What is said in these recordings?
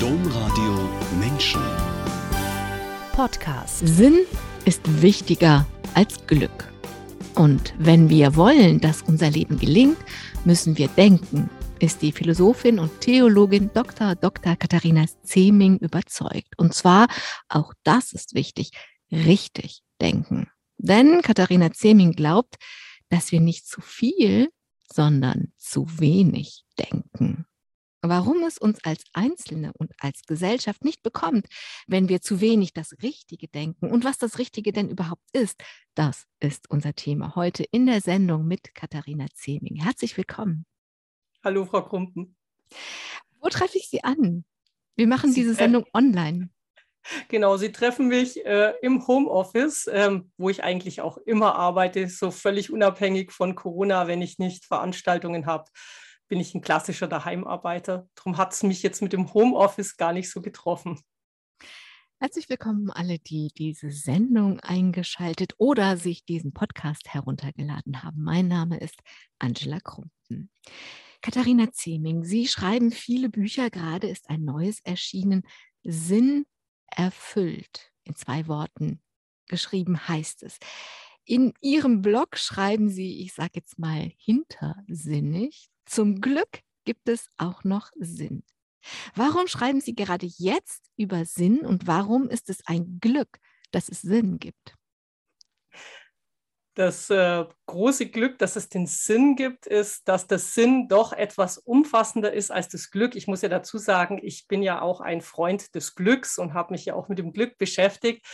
Domradio Menschen. Podcast. Sinn ist wichtiger als Glück. Und wenn wir wollen, dass unser Leben gelingt, müssen wir denken, ist die Philosophin und Theologin Dr. Dr. Katharina Zeming überzeugt. Und zwar, auch das ist wichtig, richtig denken. Denn Katharina Zeming glaubt, dass wir nicht zu viel, sondern zu wenig denken. Warum es uns als Einzelne und als Gesellschaft nicht bekommt, wenn wir zu wenig das Richtige denken und was das Richtige denn überhaupt ist, das ist unser Thema heute in der Sendung mit Katharina Zeming. Herzlich willkommen. Hallo, Frau Krumpen. Wo treffe ich Sie an? Wir machen Sie diese Sendung online. Genau, Sie treffen mich äh, im Homeoffice, ähm, wo ich eigentlich auch immer arbeite, so völlig unabhängig von Corona, wenn ich nicht Veranstaltungen habe bin ich ein klassischer Daheimarbeiter. Darum hat es mich jetzt mit dem Homeoffice gar nicht so getroffen. Herzlich willkommen alle, die diese Sendung eingeschaltet oder sich diesen Podcast heruntergeladen haben. Mein Name ist Angela Krumpen. Katharina Zeming, Sie schreiben viele Bücher, gerade ist ein neues erschienen, Sinn erfüllt. In zwei Worten geschrieben heißt es. In Ihrem Blog schreiben Sie, ich sage jetzt mal hintersinnig, zum Glück gibt es auch noch Sinn. Warum schreiben Sie gerade jetzt über Sinn und warum ist es ein Glück, dass es Sinn gibt? Das äh, große Glück, dass es den Sinn gibt, ist, dass der Sinn doch etwas umfassender ist als das Glück. Ich muss ja dazu sagen, ich bin ja auch ein Freund des Glücks und habe mich ja auch mit dem Glück beschäftigt.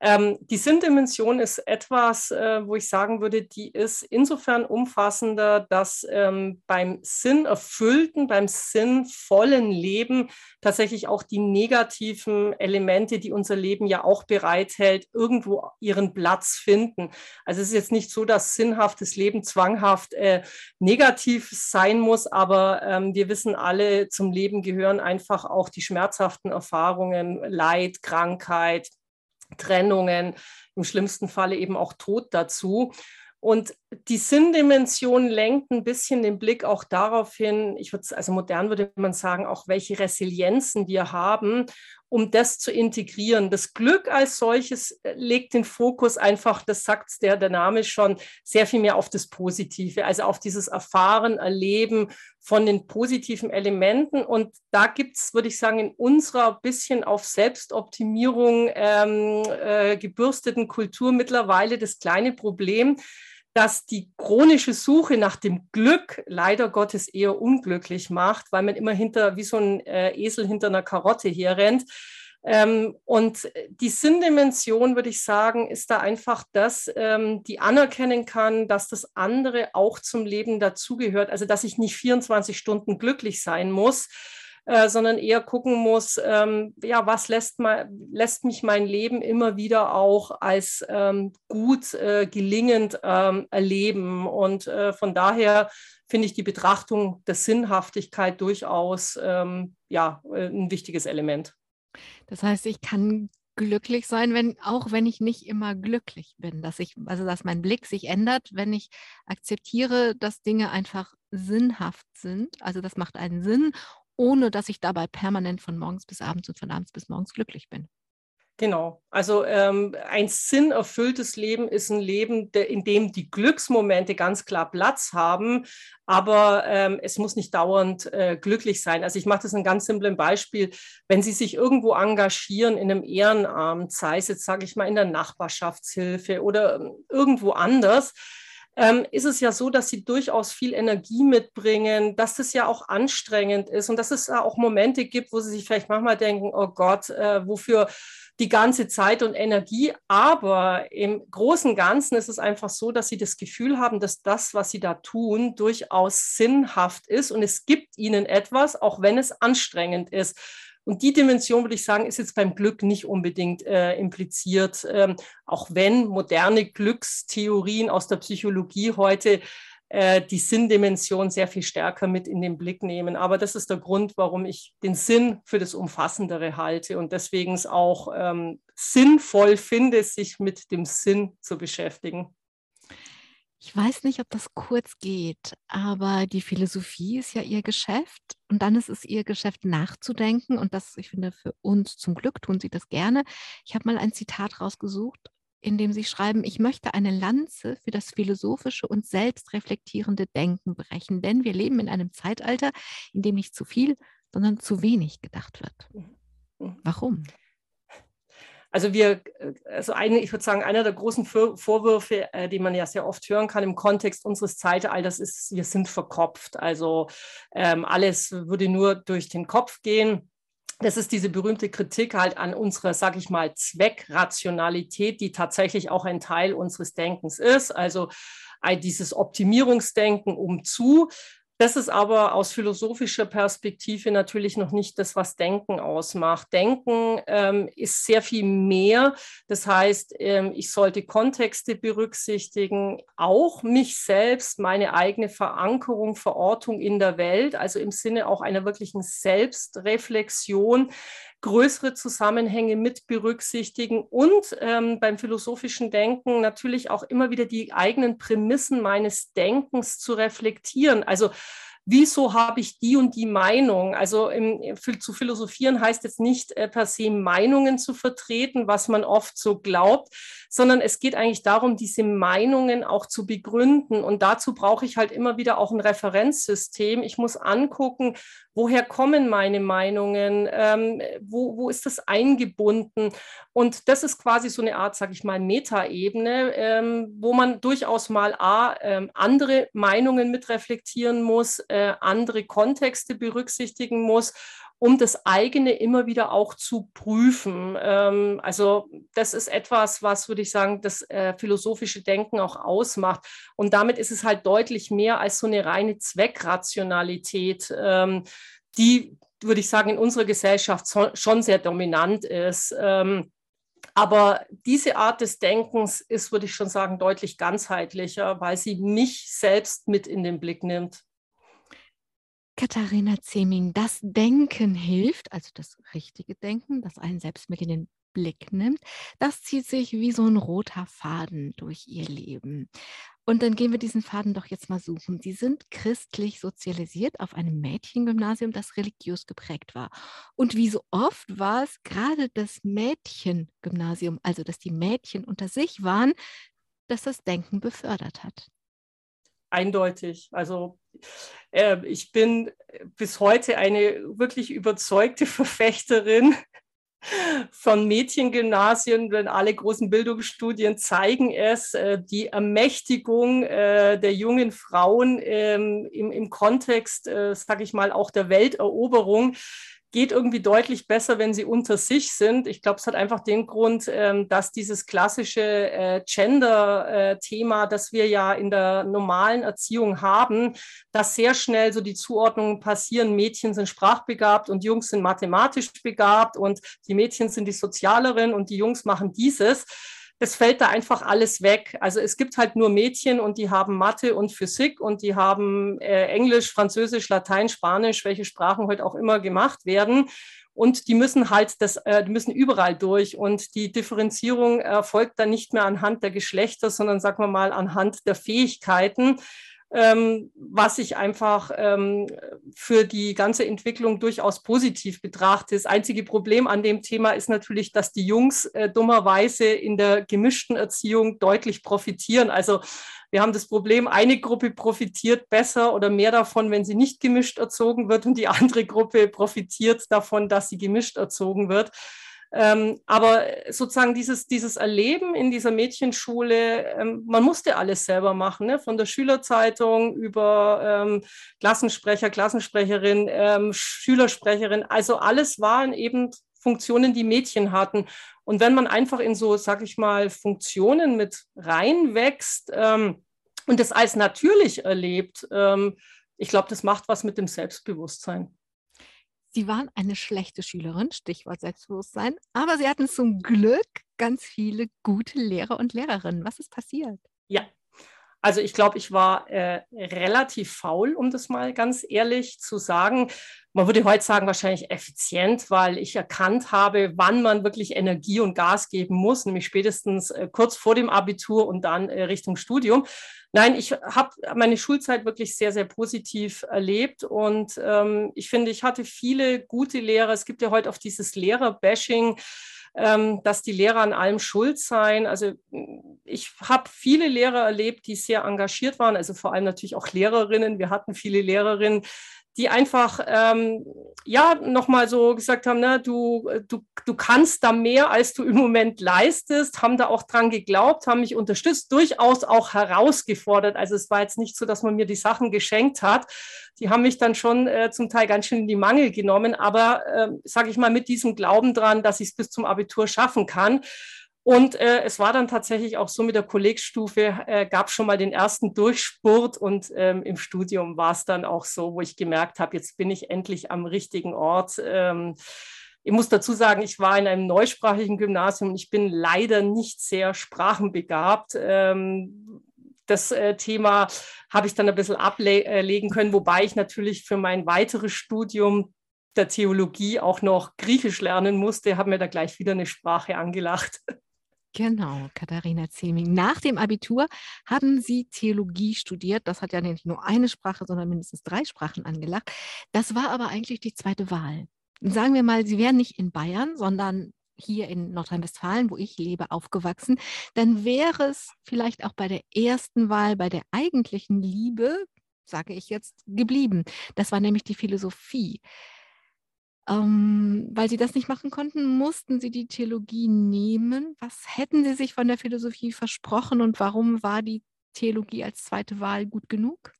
Ähm, die Sinndimension ist etwas, äh, wo ich sagen würde, die ist insofern umfassender, dass ähm, beim sinnerfüllten, beim sinnvollen Leben tatsächlich auch die negativen Elemente, die unser Leben ja auch bereithält, irgendwo ihren Platz finden. Also es ist jetzt nicht so, dass sinnhaftes Leben zwanghaft äh, negativ sein muss, aber ähm, wir wissen alle, zum Leben gehören einfach auch die schmerzhaften Erfahrungen, Leid, Krankheit, Trennungen, im schlimmsten Falle eben auch Tod dazu. Und die Sinndimension lenkt ein bisschen den Blick auch darauf hin, ich würde also modern würde man sagen, auch welche Resilienzen wir haben um das zu integrieren. Das Glück als solches äh, legt den Fokus einfach, das sagt der, der Name schon, sehr viel mehr auf das Positive, also auf dieses Erfahren, Erleben von den positiven Elementen. Und da gibt es, würde ich sagen, in unserer bisschen auf Selbstoptimierung ähm, äh, gebürsteten Kultur mittlerweile das kleine Problem, dass die chronische Suche nach dem Glück leider Gottes eher unglücklich macht, weil man immer hinter, wie so ein äh, Esel hinter einer Karotte herrennt. Ähm, und die Sinndimension, würde ich sagen, ist da einfach das, ähm, die anerkennen kann, dass das andere auch zum Leben dazugehört. Also, dass ich nicht 24 Stunden glücklich sein muss, äh, sondern eher gucken muss, ähm, ja, was lässt, mal, lässt mich mein Leben immer wieder auch als ähm, gut, äh, gelingend ähm, erleben. Und äh, von daher finde ich die Betrachtung der Sinnhaftigkeit durchaus ähm, ja, äh, ein wichtiges Element. Das heißt, ich kann glücklich sein, wenn auch wenn ich nicht immer glücklich bin, dass ich also dass mein Blick sich ändert, wenn ich akzeptiere, dass Dinge einfach sinnhaft sind. Also das macht einen Sinn ohne dass ich dabei permanent von morgens bis abends und von abends bis morgens glücklich bin. Genau. Also ähm, ein sinnerfülltes Leben ist ein Leben, de, in dem die Glücksmomente ganz klar Platz haben, aber ähm, es muss nicht dauernd äh, glücklich sein. Also ich mache das ein ganz simples Beispiel. Wenn Sie sich irgendwo engagieren in einem Ehrenamt, sei es jetzt, sage ich mal, in der Nachbarschaftshilfe oder ähm, irgendwo anders, ähm, ist es ja so, dass sie durchaus viel Energie mitbringen, dass das ja auch anstrengend ist und dass es auch Momente gibt, wo sie sich vielleicht manchmal denken, oh Gott, äh, wofür die ganze Zeit und Energie. Aber im Großen Ganzen ist es einfach so, dass sie das Gefühl haben, dass das, was sie da tun, durchaus sinnhaft ist und es gibt ihnen etwas, auch wenn es anstrengend ist. Und die Dimension, würde ich sagen, ist jetzt beim Glück nicht unbedingt äh, impliziert, ähm, auch wenn moderne Glückstheorien aus der Psychologie heute äh, die Sinndimension sehr viel stärker mit in den Blick nehmen. Aber das ist der Grund, warum ich den Sinn für das Umfassendere halte und deswegen es auch ähm, sinnvoll finde, sich mit dem Sinn zu beschäftigen. Ich weiß nicht, ob das kurz geht, aber die Philosophie ist ja ihr Geschäft und dann ist es ihr Geschäft nachzudenken und das, ich finde, für uns zum Glück tun sie das gerne. Ich habe mal ein Zitat rausgesucht, in dem sie schreiben, ich möchte eine Lanze für das philosophische und selbstreflektierende Denken brechen, denn wir leben in einem Zeitalter, in dem nicht zu viel, sondern zu wenig gedacht wird. Mhm. Mhm. Warum? Also wir, äh, also eine, ich würde sagen, einer der großen Vorwürfe, äh, die man ja sehr oft hören kann im Kontext unseres Zeitalters, ist, wir sind verkopft. Also ähm, alles würde nur durch den Kopf gehen. Das ist diese berühmte Kritik halt an unserer, sag ich mal, Zweckrationalität, die tatsächlich auch ein Teil unseres Denkens ist. Also dieses Optimierungsdenken um zu. Das ist aber aus philosophischer Perspektive natürlich noch nicht das, was Denken ausmacht. Denken ähm, ist sehr viel mehr. Das heißt, ähm, ich sollte Kontexte berücksichtigen, auch mich selbst, meine eigene Verankerung, Verortung in der Welt, also im Sinne auch einer wirklichen Selbstreflexion größere Zusammenhänge mit berücksichtigen und ähm, beim philosophischen Denken natürlich auch immer wieder die eigenen Prämissen meines Denkens zu reflektieren. Also wieso habe ich die und die Meinung? Also im, zu philosophieren heißt jetzt nicht äh, per se Meinungen zu vertreten, was man oft so glaubt, sondern es geht eigentlich darum, diese Meinungen auch zu begründen. Und dazu brauche ich halt immer wieder auch ein Referenzsystem. Ich muss angucken, woher kommen meine Meinungen, ähm, wo, wo ist das eingebunden. Und das ist quasi so eine Art, sage ich mal, Metaebene, ähm, wo man durchaus mal A, ähm, andere Meinungen mit reflektieren muss, andere Kontexte berücksichtigen muss um das eigene immer wieder auch zu prüfen. Ähm, also das ist etwas, was, würde ich sagen, das äh, philosophische Denken auch ausmacht. Und damit ist es halt deutlich mehr als so eine reine Zweckrationalität, ähm, die, würde ich sagen, in unserer Gesellschaft so, schon sehr dominant ist. Ähm, aber diese Art des Denkens ist, würde ich schon sagen, deutlich ganzheitlicher, weil sie mich selbst mit in den Blick nimmt. Katharina Zeming, das Denken hilft, also das richtige Denken, das einen selbst mit in den Blick nimmt, das zieht sich wie so ein roter Faden durch ihr Leben. Und dann gehen wir diesen Faden doch jetzt mal suchen. Sie sind christlich sozialisiert auf einem Mädchengymnasium, das religiös geprägt war. Und wie so oft war es gerade das Mädchengymnasium, also dass die Mädchen unter sich waren, das das Denken befördert hat eindeutig. Also äh, ich bin bis heute eine wirklich überzeugte Verfechterin von Mädchengymnasien, denn alle großen Bildungsstudien zeigen es, äh, die Ermächtigung äh, der jungen Frauen ähm, im, im Kontext, äh, sage ich mal, auch der Welteroberung geht irgendwie deutlich besser, wenn sie unter sich sind. Ich glaube, es hat einfach den Grund, ähm, dass dieses klassische äh, Gender-Thema, äh, das wir ja in der normalen Erziehung haben, dass sehr schnell so die Zuordnungen passieren. Mädchen sind sprachbegabt und Jungs sind mathematisch begabt und die Mädchen sind die Sozialeren und die Jungs machen dieses das fällt da einfach alles weg. Also es gibt halt nur Mädchen und die haben Mathe und Physik und die haben äh, Englisch, Französisch, Latein, Spanisch, welche Sprachen heute auch immer gemacht werden. Und die müssen halt das, äh, die müssen überall durch. Und die Differenzierung erfolgt dann nicht mehr anhand der Geschlechter, sondern sagen wir mal anhand der Fähigkeiten ähm, was ich einfach ähm, für die ganze Entwicklung durchaus positiv betrachte. Das einzige Problem an dem Thema ist natürlich, dass die Jungs äh, dummerweise in der gemischten Erziehung deutlich profitieren. Also wir haben das Problem, eine Gruppe profitiert besser oder mehr davon, wenn sie nicht gemischt erzogen wird und die andere Gruppe profitiert davon, dass sie gemischt erzogen wird. Ähm, aber sozusagen dieses, dieses Erleben in dieser Mädchenschule, ähm, man musste alles selber machen, ne? von der Schülerzeitung über ähm, Klassensprecher, Klassensprecherin, ähm, Schülersprecherin. Also alles waren eben Funktionen, die Mädchen hatten. Und wenn man einfach in so, sag ich mal, Funktionen mit reinwächst ähm, und das als natürlich erlebt, ähm, ich glaube, das macht was mit dem Selbstbewusstsein. Sie waren eine schlechte Schülerin, Stichwort Selbstbewusstsein, aber Sie hatten zum Glück ganz viele gute Lehrer und Lehrerinnen. Was ist passiert? Ja, Also ich glaube, ich war äh, relativ faul, um das mal ganz ehrlich zu sagen. Man würde heute sagen, wahrscheinlich effizient, weil ich erkannt habe, wann man wirklich Energie und Gas geben muss, nämlich spätestens äh, kurz vor dem Abitur und dann äh, Richtung Studium. Nein, ich habe meine Schulzeit wirklich sehr, sehr positiv erlebt und ähm, ich finde, ich hatte viele gute Lehrer. Es gibt ja heute auch dieses Lehrer-Bashing dass die Lehrer an allem schuld seien. Also ich habe viele Lehrer erlebt, die sehr engagiert waren, also vor allem natürlich auch Lehrerinnen. Wir hatten viele Lehrerinnen, die einfach ähm, ja nochmal so gesagt haben, ne, du, du, du kannst da mehr, als du im Moment leistest, haben da auch dran geglaubt, haben mich unterstützt, durchaus auch herausgefordert. Also es war jetzt nicht so, dass man mir die Sachen geschenkt hat. Die haben mich dann schon äh, zum Teil ganz schön in die Mangel genommen, aber äh, sage ich mal mit diesem Glauben dran, dass ich es bis zum Abitur schaffen kann. Und äh, es war dann tatsächlich auch so mit der Kollegstufe, äh, gab schon mal den ersten Durchspurt und ähm, im Studium war es dann auch so, wo ich gemerkt habe, jetzt bin ich endlich am richtigen Ort. Ähm, ich muss dazu sagen, ich war in einem neusprachigen Gymnasium und ich bin leider nicht sehr sprachenbegabt. Ähm, das äh, Thema habe ich dann ein bisschen ablegen können, wobei ich natürlich für mein weiteres Studium der Theologie auch noch Griechisch lernen musste, habe mir da gleich wieder eine Sprache angelacht. Genau, Katharina Zeming. Nach dem Abitur haben Sie Theologie studiert. Das hat ja nicht nur eine Sprache, sondern mindestens drei Sprachen angelacht. Das war aber eigentlich die zweite Wahl. Sagen wir mal, Sie wären nicht in Bayern, sondern hier in Nordrhein-Westfalen, wo ich lebe, aufgewachsen, dann wäre es vielleicht auch bei der ersten Wahl, bei der eigentlichen Liebe, sage ich jetzt, geblieben. Das war nämlich die Philosophie. Ähm, weil sie das nicht machen konnten, mussten sie die Theologie nehmen. Was hätten sie sich von der Philosophie versprochen und warum war die Theologie als zweite Wahl gut genug?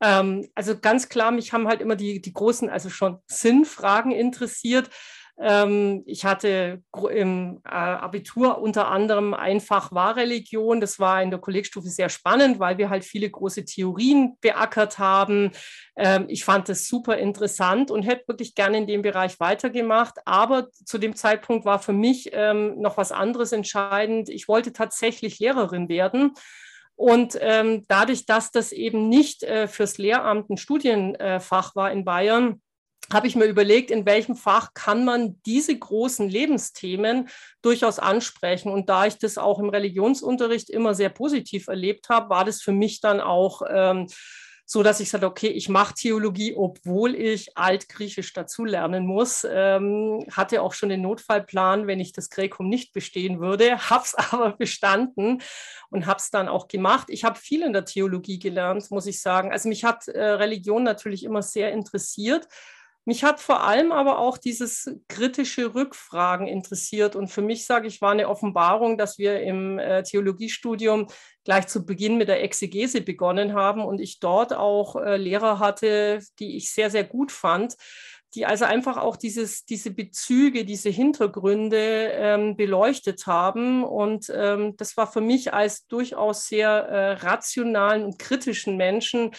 Ähm, also ganz klar, mich haben halt immer die, die großen, also schon Sinnfragen interessiert. Ähm, ich hatte im äh, Abitur unter anderem einfach Wahrreligion. Das war in der Kollegstufe sehr spannend, weil wir halt viele große Theorien beackert haben. Ähm, ich fand das super interessant und hätte wirklich gerne in dem Bereich weitergemacht. Aber zu dem Zeitpunkt war für mich ähm, noch was anderes entscheidend. Ich wollte tatsächlich Lehrerin werden. Und ähm, dadurch, dass das eben nicht äh, fürs Lehramt ein Studienfach war in Bayern, habe ich mir überlegt, in welchem Fach kann man diese großen Lebensthemen durchaus ansprechen. Und da ich das auch im Religionsunterricht immer sehr positiv erlebt habe, war das für mich dann auch ähm, so, dass ich sagte, okay, ich mache Theologie, obwohl ich Altgriechisch dazulernen muss. Ähm, hatte auch schon den Notfallplan, wenn ich das Gräkum nicht bestehen würde, habe es aber bestanden und habe es dann auch gemacht. Ich habe viel in der Theologie gelernt, muss ich sagen. Also mich hat äh, Religion natürlich immer sehr interessiert. Mich hat vor allem aber auch dieses kritische Rückfragen interessiert. Und für mich, sage ich, war eine Offenbarung, dass wir im äh, Theologiestudium gleich zu Beginn mit der Exegese begonnen haben und ich dort auch äh, Lehrer hatte, die ich sehr, sehr gut fand, die also einfach auch dieses, diese Bezüge, diese Hintergründe ähm, beleuchtet haben. Und ähm, das war für mich als durchaus sehr äh, rationalen und kritischen Menschen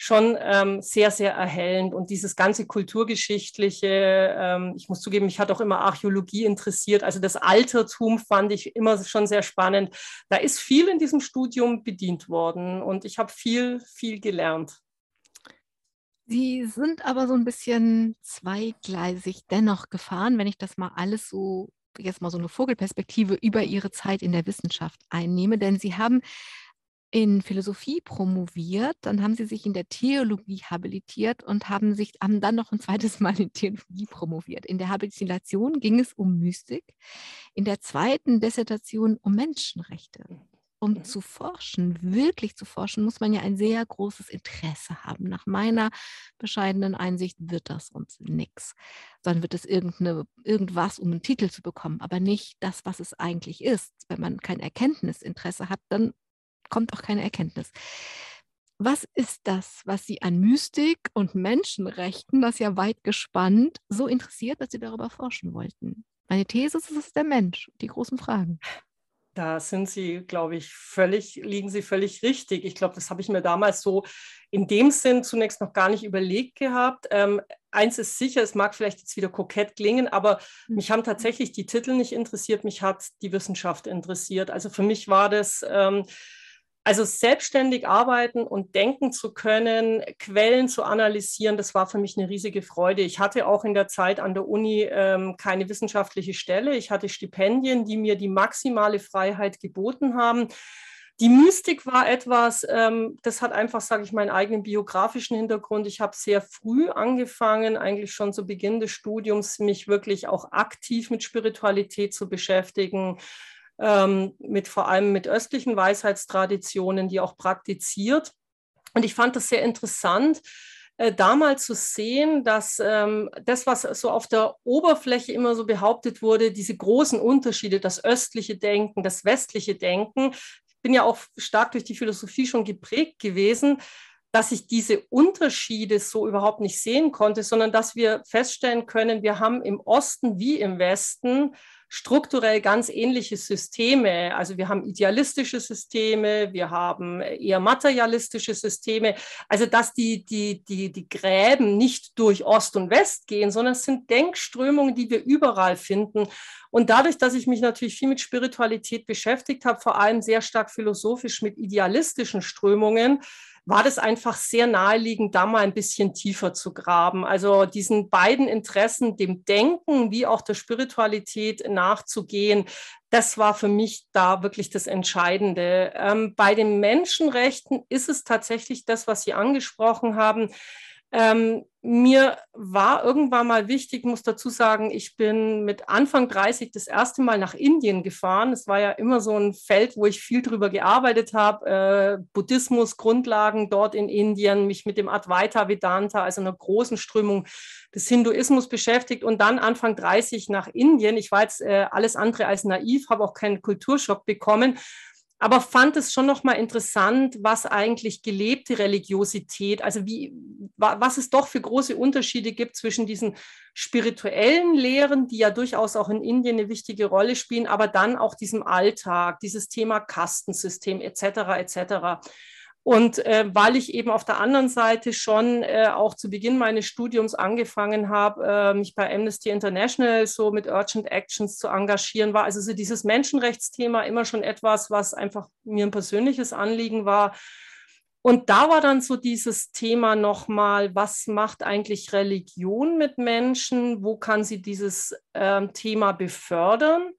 schon ähm, sehr, sehr erhellend. Und dieses ganze kulturgeschichtliche, ähm, ich muss zugeben, mich hat auch immer Archäologie interessiert. Also das Altertum fand ich immer schon sehr spannend. Da ist viel in diesem Studium bedient worden und ich habe viel, viel gelernt. Sie sind aber so ein bisschen zweigleisig dennoch gefahren, wenn ich das mal alles so jetzt mal so eine Vogelperspektive über Ihre Zeit in der Wissenschaft einnehme, denn Sie haben in Philosophie promoviert, dann haben sie sich in der Theologie habilitiert und haben sich haben dann noch ein zweites Mal in Theologie promoviert. In der Habilitation ging es um Mystik, in der zweiten Dissertation um Menschenrechte. Um mhm. zu forschen, wirklich zu forschen, muss man ja ein sehr großes Interesse haben. Nach meiner bescheidenen Einsicht wird das uns nichts, sondern wird es irgendwas, um einen Titel zu bekommen, aber nicht das, was es eigentlich ist. Wenn man kein Erkenntnisinteresse hat, dann kommt auch keine Erkenntnis. Was ist das, was Sie an Mystik und Menschenrechten, das ja weit gespannt, so interessiert, dass Sie darüber forschen wollten? Meine These ist, es ist der Mensch, die großen Fragen. Da sind Sie, glaube ich, völlig, liegen Sie völlig richtig. Ich glaube, das habe ich mir damals so in dem Sinn zunächst noch gar nicht überlegt gehabt. Ähm, eins ist sicher, es mag vielleicht jetzt wieder kokett klingen, aber mhm. mich haben tatsächlich die Titel nicht interessiert, mich hat die Wissenschaft interessiert. Also für mich war das. Ähm, Also selbstständig arbeiten und denken zu können, Quellen zu analysieren, das war für mich eine riesige Freude. Ich hatte auch in der Zeit an der Uni ähm, keine wissenschaftliche Stelle. Ich hatte Stipendien, die mir die maximale Freiheit geboten haben. Die Mystik war etwas, ähm, das hat einfach, sage ich, meinen eigenen biografischen Hintergrund. Ich habe sehr früh angefangen, eigentlich schon zu Beginn des Studiums, mich wirklich auch aktiv mit Spiritualität zu beschäftigen ähm, mit vor allem mit östlichen Weisheitstraditionen, die auch praktiziert. Und ich fand das sehr interessant, äh, da zu sehen, dass ähm, das, was so auf der Oberfläche immer so behauptet wurde, diese großen Unterschiede, das östliche Denken, das westliche Denken, ich bin ja auch stark durch die Philosophie schon geprägt gewesen, dass ich diese Unterschiede so überhaupt nicht sehen konnte, sondern dass wir feststellen können, wir haben im Osten wie im Westen strukturell ganz ähnliche Systeme. Also wir haben idealistische Systeme, wir haben eher materialistische Systeme. Also dass die, die, die, die Gräben nicht durch Ost und West gehen, sondern es sind Denkströmungen, die wir überall finden. Und dadurch, dass ich mich natürlich viel mit Spiritualität beschäftigt habe, vor allem sehr stark philosophisch mit idealistischen Strömungen, war das einfach sehr naheliegend, da mal ein bisschen tiefer zu graben. Also diesen beiden Interessen, dem Denken wie auch der Spiritualität nachzugehen, das war für mich da wirklich das Entscheidende. Ähm, bei den Menschenrechten ist es tatsächlich das, was Sie angesprochen haben. Ähm, mir war irgendwann mal wichtig, muss dazu sagen, ich bin mit Anfang 30 das erste Mal nach Indien gefahren. Es war ja immer so ein Feld, wo ich viel drüber gearbeitet habe. Äh, Buddhismus, Grundlagen dort in Indien, mich mit dem Advaita Vedanta, also einer großen Strömung des Hinduismus beschäftigt und dann Anfang 30 nach Indien. Ich war jetzt äh, alles andere als naiv, habe auch keinen Kulturschock bekommen aber fand es schon noch mal interessant, was eigentlich gelebte Religiosität, also wie, was es doch für große Unterschiede gibt zwischen diesen spirituellen Lehren, die ja durchaus auch in Indien eine wichtige Rolle spielen, aber dann auch diesem Alltag, dieses Thema Kastensystem etc. etc. Und äh, weil ich eben auf der anderen Seite schon äh, auch zu Beginn meines Studiums angefangen habe, äh, mich bei Amnesty International so mit Urgent Actions zu engagieren, war also so dieses Menschenrechtsthema immer schon etwas, was einfach mir ein persönliches Anliegen war. Und da war dann so dieses Thema nochmal, was macht eigentlich Religion mit Menschen? Wo kann sie dieses ähm, Thema befördern?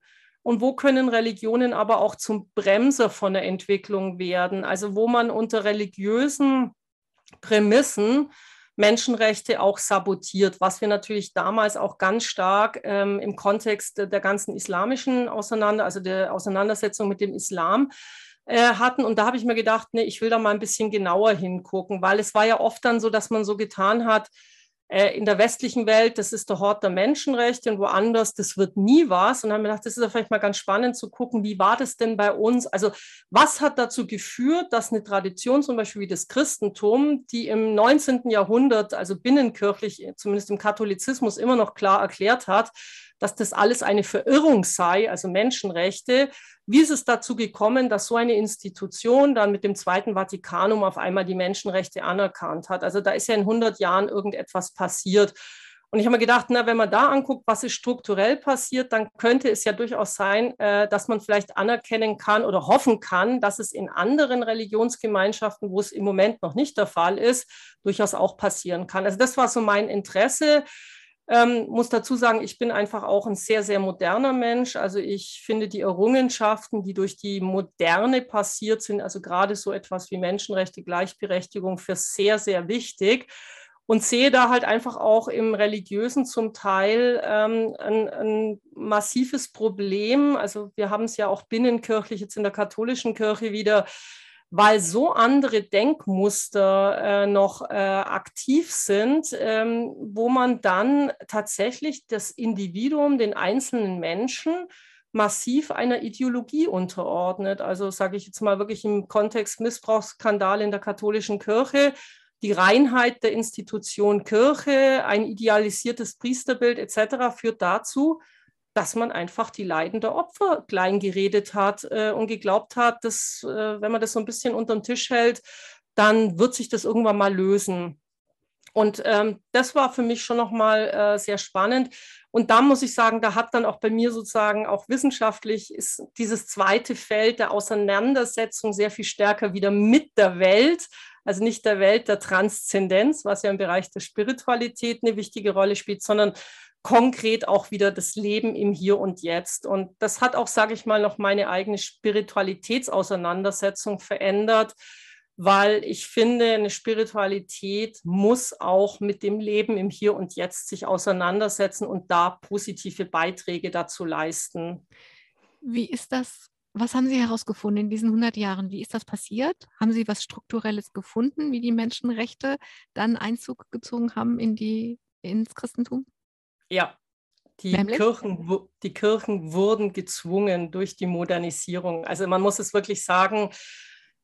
Und wo können Religionen aber auch zum Bremser von der Entwicklung werden. Also wo man unter religiösen Prämissen Menschenrechte auch sabotiert, was wir natürlich damals auch ganz stark ähm, im Kontext der ganzen islamischen Auseinander, also der Auseinandersetzung mit dem Islam äh, hatten. Und da habe ich mir gedacht, nee, ich will da mal ein bisschen genauer hingucken, weil es war ja oft dann so, dass man so getan hat, in der westlichen Welt, das ist der Hort der Menschenrechte und woanders, das wird nie was. Und haben wir gedacht, das ist ja vielleicht mal ganz spannend zu gucken, wie war das denn bei uns? Also was hat dazu geführt, dass eine Tradition zum Beispiel wie das Christentum, die im 19. Jahrhundert, also binnenkirchlich, zumindest im Katholizismus, immer noch klar erklärt hat, dass das alles eine Verirrung sei, also Menschenrechte. Wie ist es dazu gekommen, dass so eine Institution dann mit dem Zweiten Vatikanum auf einmal die Menschenrechte anerkannt hat? Also da ist ja in 100 Jahren irgendetwas passiert. Und ich habe mir gedacht, na, wenn man da anguckt, was ist strukturell passiert, dann könnte es ja durchaus sein, äh, dass man vielleicht anerkennen kann oder hoffen kann, dass es in anderen Religionsgemeinschaften, wo es im Moment noch nicht der Fall ist, durchaus auch passieren kann. Also das war so mein Interesse. Ähm, muss dazu sagen, ich bin einfach auch ein sehr, sehr moderner Mensch. Also ich finde die Errungenschaften, die durch die Moderne passiert sind, also gerade so etwas wie Menschenrechte, Gleichberechtigung, für sehr, sehr wichtig und sehe da halt einfach auch im religiösen zum Teil ähm, ein, ein, massives Problem. Also wir haben es ja auch binnenkirchlich jetzt in der katholischen Kirche wieder weil so andere Denkmuster äh, noch äh, aktiv sind, ähm, wo man dann tatsächlich das Individuum, den einzelnen Menschen, massiv einer Ideologie unterordnet. Also sage ich jetzt mal wirklich im Kontext Missbrauchsskandal in der katholischen Kirche, die Reinheit der Institution Kirche, ein idealisiertes Priesterbild etc. führt dazu, dass man einfach die Leiden der Opfer klein geredet hat äh, und geglaubt hat, dass, äh, wenn man das so ein bisschen unterm Tisch hält, dann wird sich das irgendwann mal lösen. Und ähm, das war für mich schon nochmal äh, sehr spannend. Und da muss ich sagen, da hat dann auch bei mir sozusagen auch wissenschaftlich ist dieses zweite Feld der Auseinandersetzung sehr viel stärker wieder mit der Welt, also nicht der Welt der Transzendenz, was ja im Bereich der Spiritualität eine wichtige Rolle spielt, sondern konkret auch wieder das Leben im Hier und Jetzt. Und das hat auch, sage ich mal, noch meine eigene Spiritualitätsauseinandersetzung verändert weil ich finde, eine Spiritualität muss auch mit dem Leben im Hier und Jetzt sich auseinandersetzen und da positive Beiträge dazu leisten. Wie ist das? Was haben Sie herausgefunden in diesen 100 Jahren? Wie ist das passiert? Haben Sie was Strukturelles gefunden, wie die Menschenrechte dann Einzug gezogen haben in die, ins Christentum? Ja, die Kirchen, die Kirchen wurden gezwungen durch die Modernisierung. Also man muss es wirklich sagen,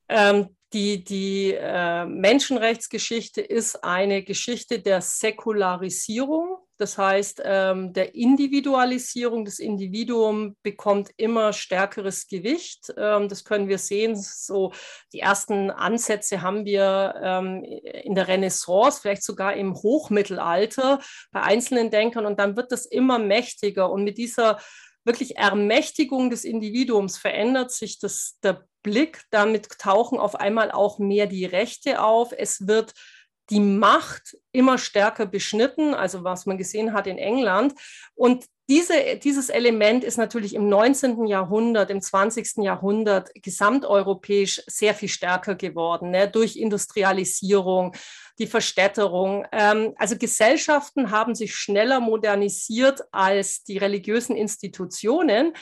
ähm, die, die äh, Menschenrechtsgeschichte ist eine Geschichte der Säkularisierung, das heißt ähm, der Individualisierung. Das Individuum bekommt immer stärkeres Gewicht. Ähm, das können wir sehen. So die ersten Ansätze haben wir ähm, in der Renaissance, vielleicht sogar im Hochmittelalter bei einzelnen Denkern. Und dann wird das immer mächtiger. Und mit dieser wirklich Ermächtigung des Individuums verändert sich das, der Blick. Damit tauchen auf einmal auch mehr die Rechte auf. Es wird die Macht immer stärker beschnitten, also was man gesehen hat in England. Und diese, dieses Element ist natürlich im 19. Jahrhundert, im 20. Jahrhundert gesamteuropäisch sehr viel stärker geworden, ne, durch Industrialisierung, die Verstädterung. Ähm, also Gesellschaften haben sich schneller modernisiert als die religiösen Institutionen.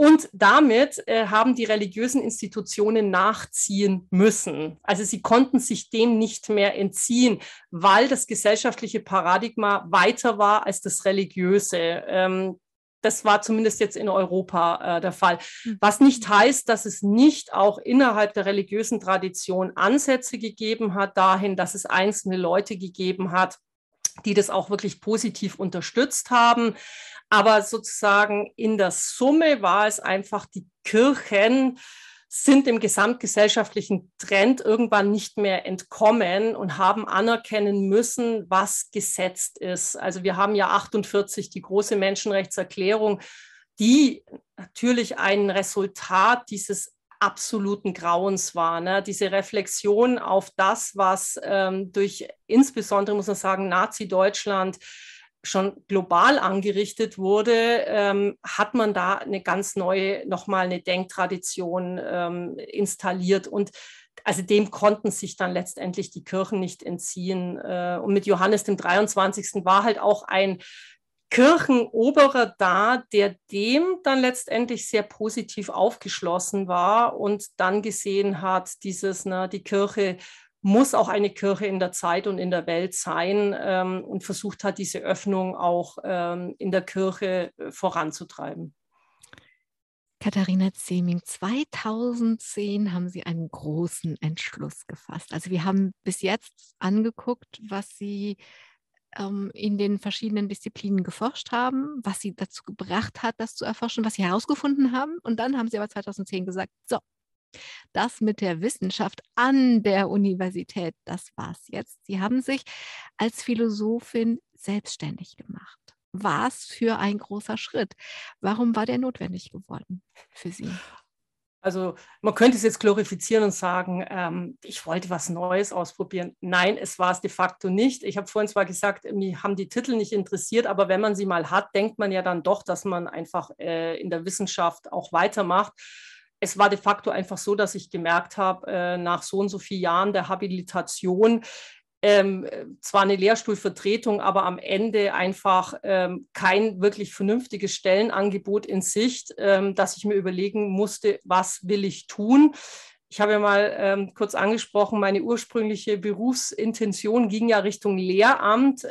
Und damit äh, haben die religiösen Institutionen nachziehen müssen. Also sie konnten sich dem nicht mehr entziehen, weil das gesellschaftliche Paradigma weiter war als das religiöse. Ähm, das war zumindest jetzt in Europa äh, der Fall. Hm. Was nicht heißt, dass es nicht auch innerhalb der religiösen Tradition Ansätze gegeben hat, dahin, dass es einzelne Leute gegeben hat, die das auch wirklich positiv unterstützt haben. Aber sozusagen in der Summe war es einfach, die Kirchen sind dem gesamtgesellschaftlichen Trend irgendwann nicht mehr entkommen und haben anerkennen müssen, was gesetzt ist. Also wir haben ja 48 die große Menschenrechtserklärung, die natürlich ein Resultat dieses absoluten Grauens war. Ne? Diese Reflexion auf das, was ähm, durch insbesondere, muss man sagen, Nazi-Deutschland schon global angerichtet wurde, ähm, hat man da eine ganz neue, nochmal eine Denktradition ähm, installiert. Und also dem konnten sich dann letztendlich die Kirchen nicht entziehen. Äh, und mit Johannes dem 23. war halt auch ein Kirchenoberer da, der dem dann letztendlich sehr positiv aufgeschlossen war und dann gesehen hat, dieses, na, die Kirche muss auch eine Kirche in der Zeit und in der Welt sein ähm, und versucht hat, diese Öffnung auch ähm, in der Kirche äh, voranzutreiben. Katharina Zeming, 2010 haben Sie einen großen Entschluss gefasst. Also wir haben bis jetzt angeguckt, was Sie ähm, in den verschiedenen Disziplinen geforscht haben, was Sie dazu gebracht hat, das zu erforschen, was Sie herausgefunden haben. Und dann haben Sie aber 2010 gesagt, so, das mit der Wissenschaft an der Universität, das war's jetzt. Sie haben sich als Philosophin selbstständig gemacht. Was für ein großer Schritt. Warum war der notwendig geworden für Sie? Also man könnte es jetzt glorifizieren und sagen, ähm, ich wollte was Neues ausprobieren. Nein, es war es de facto nicht. Ich habe vorhin zwar gesagt, mich haben die Titel nicht interessiert, aber wenn man sie mal hat, denkt man ja dann doch, dass man einfach äh, in der Wissenschaft auch weitermacht es war de facto einfach so, dass ich gemerkt habe, äh, nach so und so vielen Jahren der Habilitation, ähm, zwar eine Lehrstuhlvertretung, aber am Ende einfach ähm, kein wirklich vernünftiges Stellenangebot in Sicht, ähm, dass ich mir überlegen musste, was will ich tun. Ich habe ja mal ähm, kurz angesprochen, meine ursprüngliche Berufsintention ging ja Richtung Lehramt.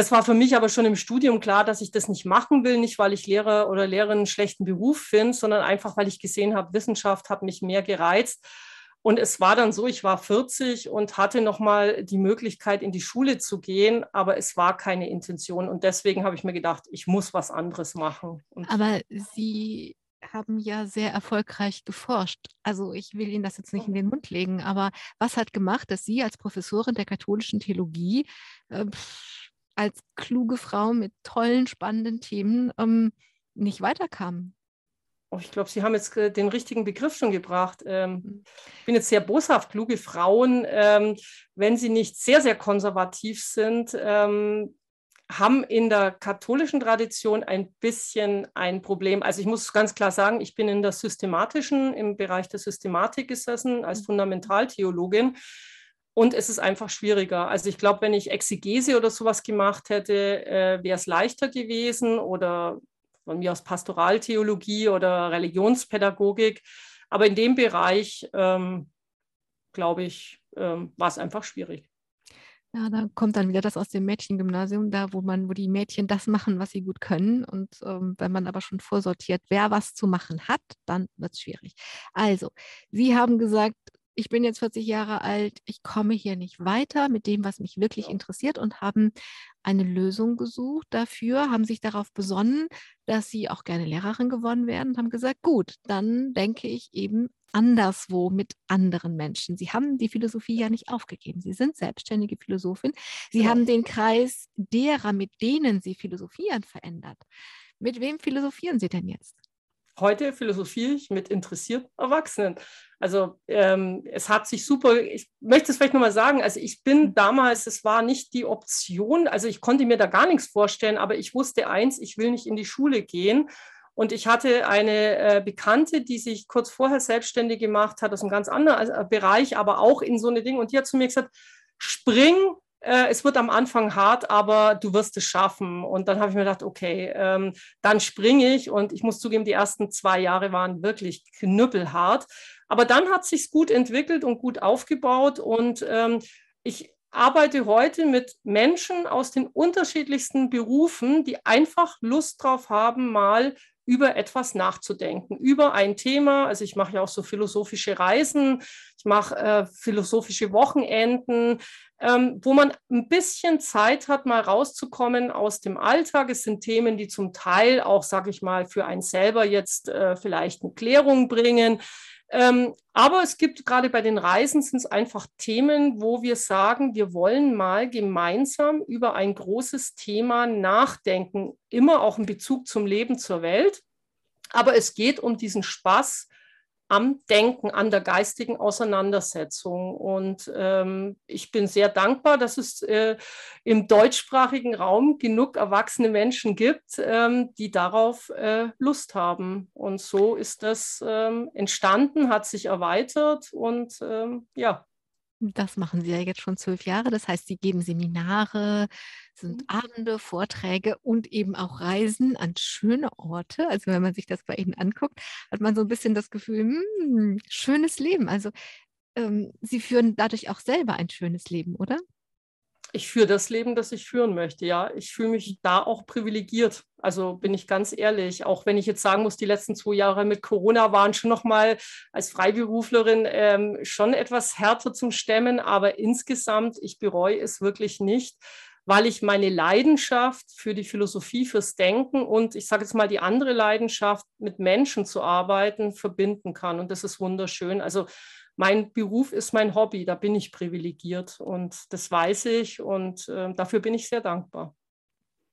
Das war für mich aber schon im Studium klar, dass ich das nicht machen will, nicht weil ich Lehrer oder Lehrerin einen schlechten Beruf finde, sondern einfach, weil ich gesehen habe, Wissenschaft hat mich mehr gereizt. Und es war dann so, ich war 40 und hatte nochmal die Möglichkeit, in die Schule zu gehen, aber es war keine Intention. Und deswegen habe ich mir gedacht, ich muss was anderes machen. Und aber Sie haben ja sehr erfolgreich geforscht. Also ich will Ihnen das jetzt nicht in den Mund legen, aber was hat gemacht, dass Sie als Professorin der katholischen Theologie äh, als kluge Frau mit tollen, spannenden Themen ähm, nicht weiterkamen? Oh, ich glaube, Sie haben jetzt den richtigen Begriff schon gebracht. Ähm, mhm. ich bin jetzt sehr boshaft. Kluge Frauen, ähm, wenn sie nicht sehr, sehr konservativ sind, ähm, haben in der katholischen Tradition ein bisschen ein Problem. Also ich muss ganz klar sagen, ich bin in der systematischen, im Bereich der Systematik gesessen als mhm. Fundamentaltheologin. Und es ist einfach schwieriger. Also ich glaube, wenn ich Exegese oder sowas gemacht hätte, äh, wäre es leichter gewesen oder von mir aus Pastoraltheologie oder Religionspädagogik. Aber in dem Bereich, ähm, glaube ich, ähm, war es einfach schwierig. Ja, da kommt dann wieder das aus dem Mädchengymnasium, da wo man, wo die Mädchen das machen, was sie gut können. Und ähm, wenn man aber schon vorsortiert, wer was zu machen hat, dann wird es schwierig. Also, Sie haben gesagt, ich bin jetzt 40 Jahre alt, ich komme hier nicht weiter mit dem, was mich wirklich interessiert und haben eine Lösung gesucht dafür, haben sich darauf besonnen, dass sie auch gerne Lehrerin geworden werden und haben gesagt, gut, dann denke ich eben anderswo mit anderen Menschen. Sie haben die Philosophie ja nicht aufgegeben. Sie sind selbstständige Philosophin. Sie ja. Genau. haben den Kreis derer, mit denen Sie philosophieren, verändert. Mit wem philosophieren Sie denn jetzt? Heute philosophiere ich mit interessierten Erwachsenen. Also ähm, es hat sich super, ich möchte es vielleicht nochmal sagen, also ich bin mhm. damals, es war nicht die Option, also ich konnte mir da gar nichts vorstellen, aber ich wusste eins, ich will nicht in die Schule gehen. Und ich hatte eine äh, Bekannte, die sich kurz vorher selbstständig gemacht hat, aus einem ganz anderen äh, Bereich, aber auch in so eine Dinge. Und die hat zu mir gesagt, spring, äh, es wird am Anfang hart, aber du wirst es schaffen. Und dann habe ich mir gedacht, okay, ähm, dann springe ich. Und ich muss zugeben, die ersten zwei Jahre waren wirklich knüppelhart. Aber dann hat sich gut entwickelt und gut aufgebaut. Und ähm, ich arbeite heute mit Menschen aus den unterschiedlichsten Berufen, die einfach Lust drauf haben, mal über etwas nachzudenken, über ein Thema. Also ich mache ja auch so philosophische Reisen, ich mache äh, philosophische Wochenenden, ähm, wo man ein bisschen Zeit hat, mal rauszukommen aus dem Alltag. Es sind Themen, die zum Teil auch, sage ich mal, für einen selber jetzt äh, vielleicht eine Klärung bringen. Ähm, aber es gibt gerade bei den Reisen sind es einfach Themen, wo wir sagen, wir wollen mal gemeinsam über ein großes Thema nachdenken, immer auch in Bezug zum Leben, zur Welt. Aber es geht um diesen Spaß am Denken, an der geistigen Auseinandersetzung. Und ähm, ich bin sehr dankbar, dass es äh, im deutschsprachigen Raum genug erwachsene Menschen gibt, ähm, die darauf äh, Lust haben. Und so ist das ähm, entstanden, hat sich erweitert und ähm, ja, das machen Sie ja jetzt schon zwölf Jahre. Das heißt, Sie geben Seminare, sind mhm. Abende, Vorträge und eben auch Reisen an schöne Orte. Also wenn man sich das bei Ihnen anguckt, hat man so ein bisschen das Gefühl, hm, schönes Leben. Also ähm, Sie führen dadurch auch selber ein schönes Leben, oder? ich führe das Leben, das ich führen möchte. Ja, ich fühle mich da auch privilegiert. Also bin ich ganz ehrlich. Auch wenn ich jetzt sagen muss, die letzten zwei Jahre mit Corona waren schon noch mal als Freiberuflerin ähm, schon etwas härter zum Stemmen. Aber insgesamt, ich bereue es wirklich nicht, weil ich meine Leidenschaft für die Philosophie, fürs Denken und ich sage jetzt mal die andere Leidenschaft, mit Menschen zu arbeiten, verbinden kann. Und das ist wunderschön. Also mein Beruf ist mein Hobby, da bin ich privilegiert und das weiß ich und äh, dafür bin ich sehr dankbar.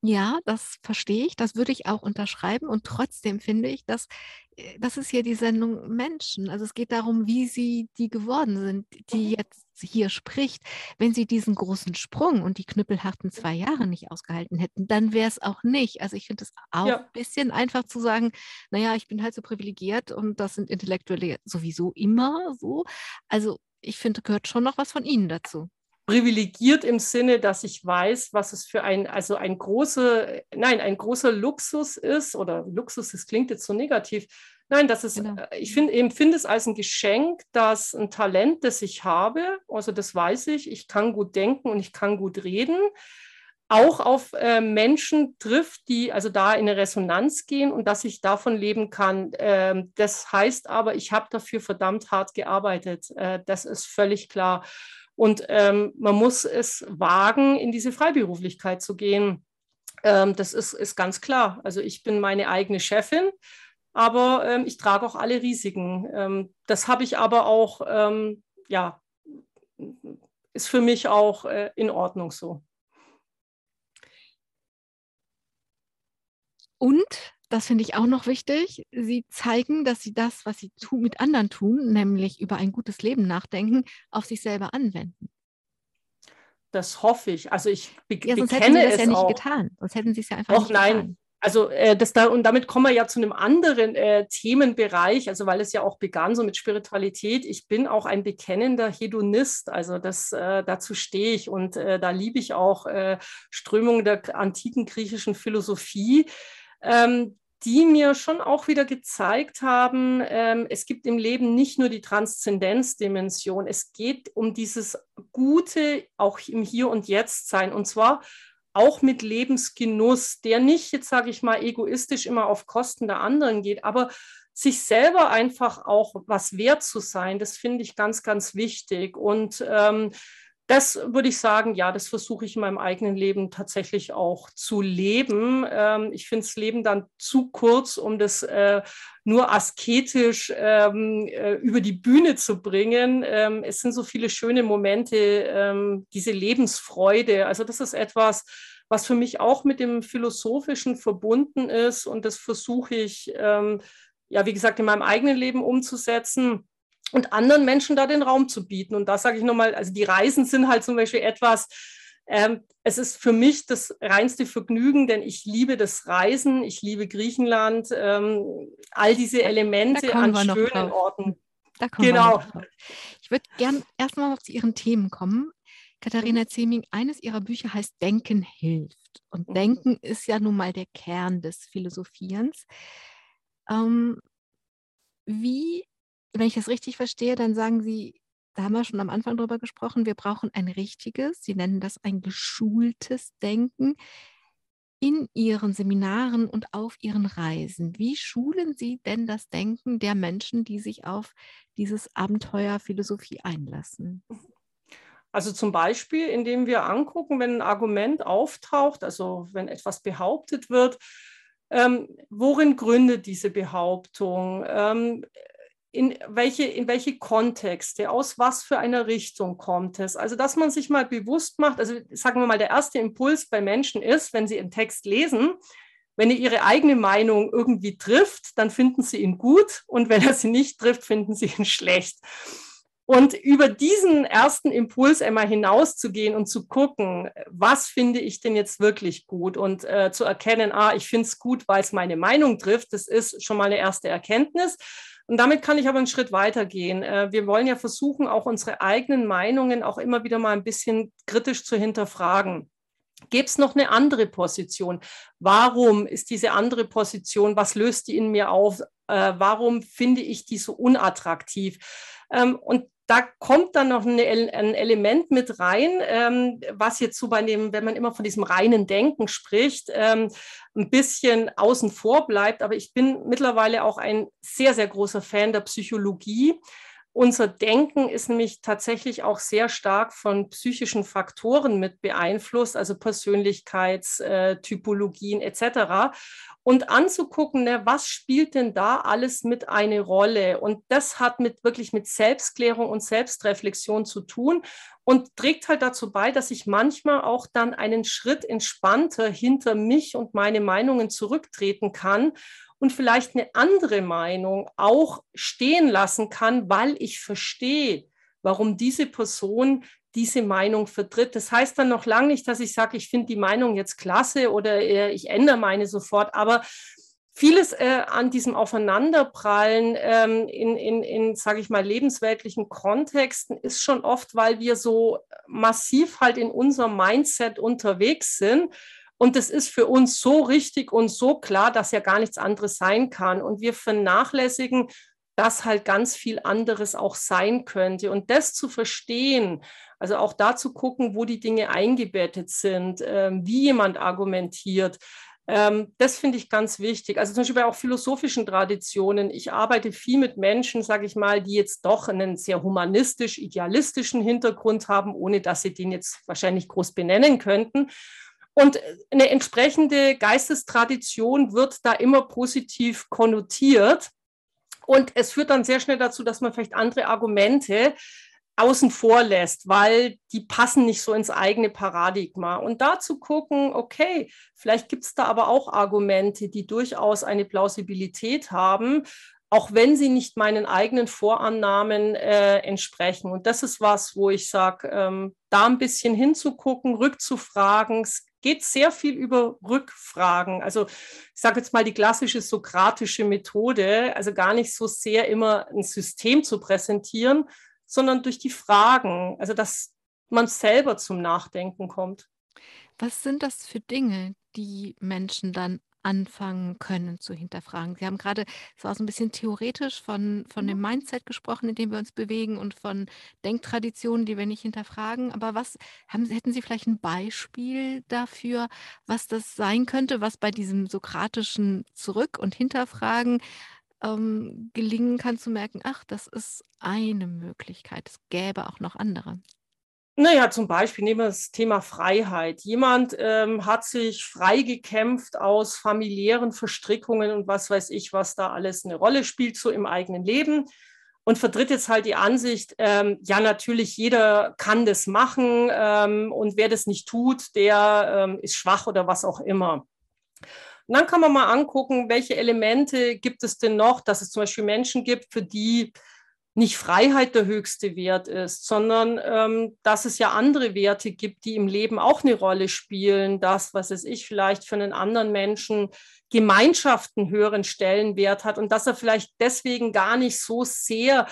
Ja, das verstehe ich, das würde ich auch unterschreiben und trotzdem finde ich, dass äh, das ist hier die Sendung Menschen. Also es geht darum, wie sie die geworden sind, die mhm. jetzt hier spricht. Wenn sie diesen großen Sprung und die knüppelharten zwei Jahre nicht ausgehalten hätten, dann wäre es auch nicht. Also ich finde es auch ja. ein bisschen einfach zu sagen, naja, ich bin halt so privilegiert und das sind Intellektuelle sowieso immer so. Also ich finde, gehört schon noch was von Ihnen dazu privilegiert im Sinne, dass ich weiß, was es für ein, also ein großer, nein, ein großer Luxus ist, oder Luxus, das klingt jetzt so negativ. Nein, das ist, genau. Äh, ich finde, empfinde es als ein Geschenk, dass ein Talent, das ich habe, also das weiß ich, ich kann gut denken und ich kann gut reden, auch auf äh, Menschen trifft, die also da in eine Resonanz gehen und dass ich davon leben kann. Ähm, das heißt aber, ich habe dafür verdammt hart gearbeitet. Äh, das ist völlig klar. Und ähm, man muss es wagen, in diese Freiberuflichkeit zu gehen. Ähm, das ist, ist ganz klar. Also ich bin meine eigene Chefin, aber ähm, ich trage auch alle Risiken. Ähm, das habe ich aber auch, ähm, ja, ist für mich auch äh, in Ordnung so. Und das finde ich auch noch wichtig. Sie zeigen, dass sie das, was sie tu mit anderen tun, nämlich über ein gutes Leben nachdenken, auf sich selber anwenden. Das hoffe ich. Also ich be ja, sonst bekenne hätten sie das es ja nicht auch. getan. Sonst hätten sie es ja einfach Och, nicht nein. getan. Also äh, das da, und damit kommen wir ja zu einem anderen äh, Themenbereich, also weil es ja auch begann so mit Spiritualität. Ich bin auch ein bekennender Hedonist, also das äh, dazu stehe ich und äh, da liebe ich auch äh, Strömungen der antiken griechischen Philosophie. Ähm, die mir schon auch wieder gezeigt haben, ähm, es gibt im Leben nicht nur die Transzendenzdimension, es geht um dieses Gute auch im Hier und Jetzt sein und zwar auch mit Lebensgenuss, der nicht, jetzt sage ich mal, egoistisch immer auf Kosten der anderen geht, aber sich selber einfach auch was wert zu sein, das finde ich ganz, ganz wichtig. Und ähm, das würde ich sagen, ja, das versuche ich in meinem eigenen Leben tatsächlich auch zu leben. Ähm, ich finde das Leben dann zu kurz, um das äh, nur asketisch ähm, äh, über die Bühne zu bringen. Ähm, es sind so viele schöne Momente, ähm, diese Lebensfreude. Also das ist etwas, was für mich auch mit dem Philosophischen verbunden ist. Und das versuche ich, ähm, ja, wie gesagt, in meinem eigenen Leben umzusetzen und anderen Menschen da den Raum zu bieten. Und da sage ich nochmal, also die Reisen sind halt zum Beispiel etwas, ähm, es ist für mich das reinste Vergnügen, denn ich liebe das Reisen, ich liebe Griechenland, ähm, all diese Elemente an schönen Orten. genau. Ich würde gern erstmal auf zu Ihren Themen kommen. Katharina. Zeming, eines ihrer Bücher heißt Denken hilft. Und mhm. Denken ist ja nun mal der Kern des Philosophierens. Ähm, wie wenn ich das richtig verstehe, dann sagen Sie, da haben wir schon am Anfang drüber gesprochen, wir brauchen ein richtiges, Sie nennen das ein geschultes Denken in Ihren Seminaren und auf Ihren Reisen. Wie schulen Sie denn das Denken der Menschen, die sich auf dieses Abenteuer Philosophie einlassen? Also zum Beispiel, indem wir angucken, wenn ein Argument auftaucht, also wenn etwas behauptet wird, ähm, worin gründet diese Behauptung? Ähm, in welche, in welche Kontexte, aus was für einer Richtung kommt es. Also, dass man sich mal bewusst macht, also sagen wir mal, der erste Impuls bei Menschen ist, wenn sie einen Text lesen, wenn er ihre eigene Meinung irgendwie trifft, dann finden sie ihn gut und wenn er sie nicht trifft, finden sie ihn schlecht. Und über diesen ersten Impuls einmal hinauszugehen und zu gucken, was finde ich denn jetzt wirklich gut und äh, zu erkennen, ah, ich finde es gut, weil es meine Meinung trifft, das ist schon mal eine erste Erkenntnis. Und damit kann ich aber einen Schritt weitergehen. Äh, wir wollen ja versuchen, auch unsere eigenen Meinungen auch immer wieder mal ein bisschen kritisch zu hinterfragen. Gäbe es noch eine andere Position? Warum ist diese andere Position? Was löst die in mir auf? Äh, warum finde ich die so unattraktiv? Ähm, und da kommt dann noch eine, ein Element mit rein, ähm, was jetzt so bei dem, wenn man immer von diesem reinen Denken spricht, ähm, ein bisschen außen vor bleibt. Aber ich bin mittlerweile auch ein sehr, sehr großer Fan der Psychologie. Unser Denken ist nämlich tatsächlich auch sehr stark von psychischen Faktoren mit beeinflusst, also Persönlichkeitstypologien äh, etc und anzugucken, ne, was spielt denn da alles mit eine Rolle? Und das hat mit wirklich mit Selbstklärung und Selbstreflexion zu tun und trägt halt dazu bei, dass ich manchmal auch dann einen Schritt entspannter hinter mich und meine Meinungen zurücktreten kann und vielleicht eine andere Meinung auch stehen lassen kann, weil ich verstehe, warum diese Person diese Meinung vertritt. Das heißt dann noch lange nicht, dass ich sage, ich finde die Meinung jetzt klasse oder äh, ich ändere meine sofort, aber vieles äh, an diesem Aufeinanderprallen ähm, in, in, in sage ich mal, lebensweltlichen Kontexten ist schon oft, weil wir so massiv halt in unserem Mindset unterwegs sind. Und das ist für uns so richtig und so klar, dass ja gar nichts anderes sein kann. Und wir vernachlässigen, dass halt ganz viel anderes auch sein könnte. Und das zu verstehen also auch da zu gucken, wo die Dinge eingebettet sind, ähm, wie jemand argumentiert. Ähm, das finde ich ganz wichtig. Also zum Beispiel bei auch philosophischen Traditionen. Ich arbeite viel mit Menschen, sage ich mal, die jetzt doch einen sehr humanistisch-idealistischen Hintergrund haben, ohne dass sie den jetzt wahrscheinlich groß benennen könnten. Und eine entsprechende Geistestradition wird da immer positiv konnotiert. Und es führt dann sehr schnell dazu, dass man vielleicht andere Argumente außen vor lässt, weil die passen nicht so ins eigene Paradigma. Und da zu gucken, okay, vielleicht gibt es da aber auch Argumente, die durchaus eine Plausibilität haben, auch wenn sie nicht meinen eigenen Vorannahmen äh, entsprechen. Und das ist was, wo ich sage, ähm, da ein bisschen hinzugucken, rückzufragen. Geht sehr viel über Rückfragen. Also ich sage jetzt mal die klassische sokratische Methode, also gar nicht so sehr immer ein System zu präsentieren, sondern durch die Fragen, also dass man selber zum Nachdenken kommt. Was sind das für Dinge, die Menschen dann anfangen können zu hinterfragen? Sie haben gerade, es war so ein bisschen theoretisch von, von dem Mindset gesprochen, in dem wir uns bewegen und von Denktraditionen, die wir nicht hinterfragen. Aber was haben, hätten Sie vielleicht ein Beispiel dafür, was das sein könnte, was bei diesem sokratischen Zurück- und Hinterfragen ähm, gelingen kann zu merken, ach, das ist eine Möglichkeit. Es gäbe auch noch andere. Naja, zum Beispiel nehmen wir das Thema Freiheit. Jemand ähm, hat sich frei gekämpft aus familiären Verstrickungen und was weiß ich, was da alles eine Rolle spielt, so im eigenen Leben und vertritt jetzt halt die Ansicht, ähm, ja, natürlich, jeder kann das machen ähm, und wer das nicht tut, der ähm, ist schwach oder was auch immer. Und dann kann man mal angucken, welche Elemente gibt es denn noch, dass es zum Beispiel Menschen gibt, für die nicht Freiheit der höchste Wert ist, sondern ähm, dass es ja andere Werte gibt, die im Leben auch eine Rolle spielen. Das, was es ich vielleicht für einen anderen Menschen Gemeinschaften höheren Stellenwert hat und dass er vielleicht deswegen gar nicht so sehr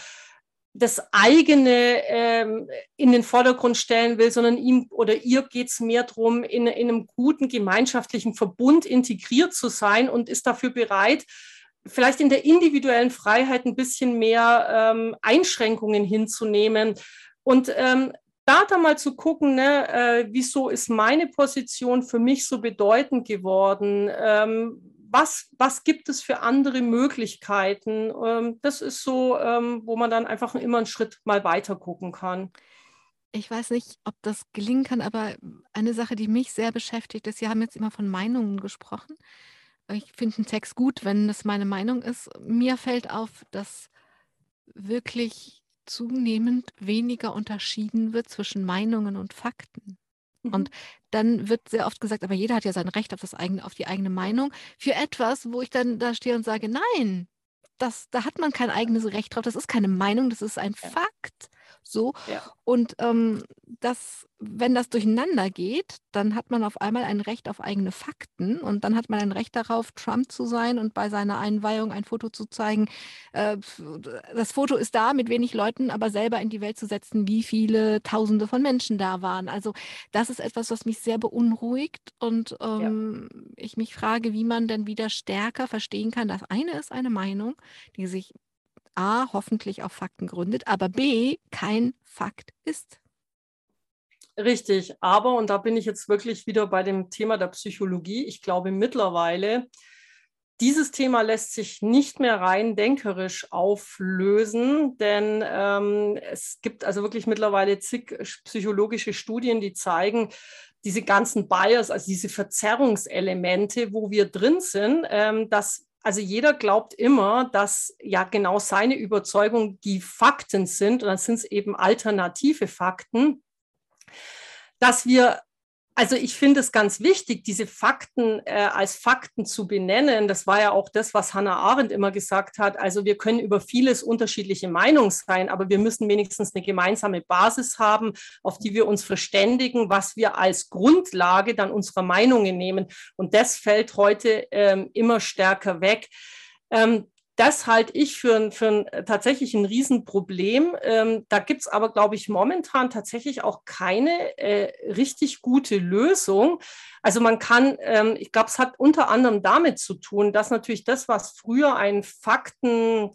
das eigene ähm, in den Vordergrund stellen will, sondern ihm oder ihr geht es mehr darum, in, in einem guten gemeinschaftlichen Verbund integriert zu sein und ist dafür bereit, vielleicht in der individuellen Freiheit ein bisschen mehr ähm, Einschränkungen hinzunehmen. Und ähm, da dann mal zu gucken, ne, äh, wieso ist meine Position für mich so bedeutend geworden? Ähm, was, was gibt es für andere Möglichkeiten? Ähm, das ist so, ähm, wo man dann einfach immer einen Schritt mal weiter gucken kann. Ich weiß nicht, ob das gelingen kann, aber eine Sache, die mich sehr beschäftigt ist, Sie haben jetzt immer von Meinungen gesprochen. Ich finde einen Text gut, wenn das meine Meinung ist. Mir fällt auf, dass wirklich zunehmend weniger unterschieden wird zwischen Meinungen und Fakten. Und mhm. dann wird sehr oft gesagt, aber jeder hat ja sein Recht auf, das eigene, auf die eigene Meinung für etwas, wo ich dann da stehe und sage, nein, das, da hat man kein eigenes Recht drauf. Das ist keine Meinung, das ist ein Fakt. So. Ja. Und ähm, das, wenn das durcheinander geht, dann hat man auf einmal ein Recht auf eigene Fakten und dann hat man ein Recht darauf, Trump zu sein und bei seiner Einweihung ein Foto zu zeigen. Äh, das Foto ist da mit wenig Leuten, aber selber in die Welt zu setzen, wie viele Tausende von Menschen da waren. Also das ist etwas, was mich sehr beunruhigt und ähm, ja. ich mich frage, wie man denn wieder stärker verstehen kann. Das eine ist eine Meinung, die sich A, hoffentlich auf Fakten gründet, aber B, kein Fakt ist. Richtig, aber, und da bin ich jetzt wirklich wieder bei dem Thema der Psychologie, ich glaube mittlerweile, dieses Thema lässt sich nicht mehr rein denkerisch auflösen, denn ähm, es gibt also wirklich mittlerweile zig psychologische Studien, die zeigen, diese ganzen Bias, also diese Verzerrungselemente, wo wir drin sind, ähm, dass also jeder glaubt immer, dass ja genau seine Überzeugung die Fakten sind und dann sind es eben alternative Fakten, dass wir also ich finde es ganz wichtig, diese Fakten äh, als Fakten zu benennen. Das war ja auch das, was Hannah Arendt immer gesagt hat. Also wir können über vieles unterschiedliche Meinungen sein, aber wir müssen wenigstens eine gemeinsame Basis haben, auf die wir uns verständigen, was wir als Grundlage dann unserer Meinungen nehmen. Und das fällt heute ähm, immer stärker weg. Ähm, das halte ich für, für ein, äh, tatsächlich ein Riesenproblem. Ähm, da gibt es aber, glaube ich, momentan tatsächlich auch keine äh, richtig gute Lösung. Also man kann, ähm, ich glaube, es hat unter anderem damit zu tun, dass natürlich das, was früher ein Fakten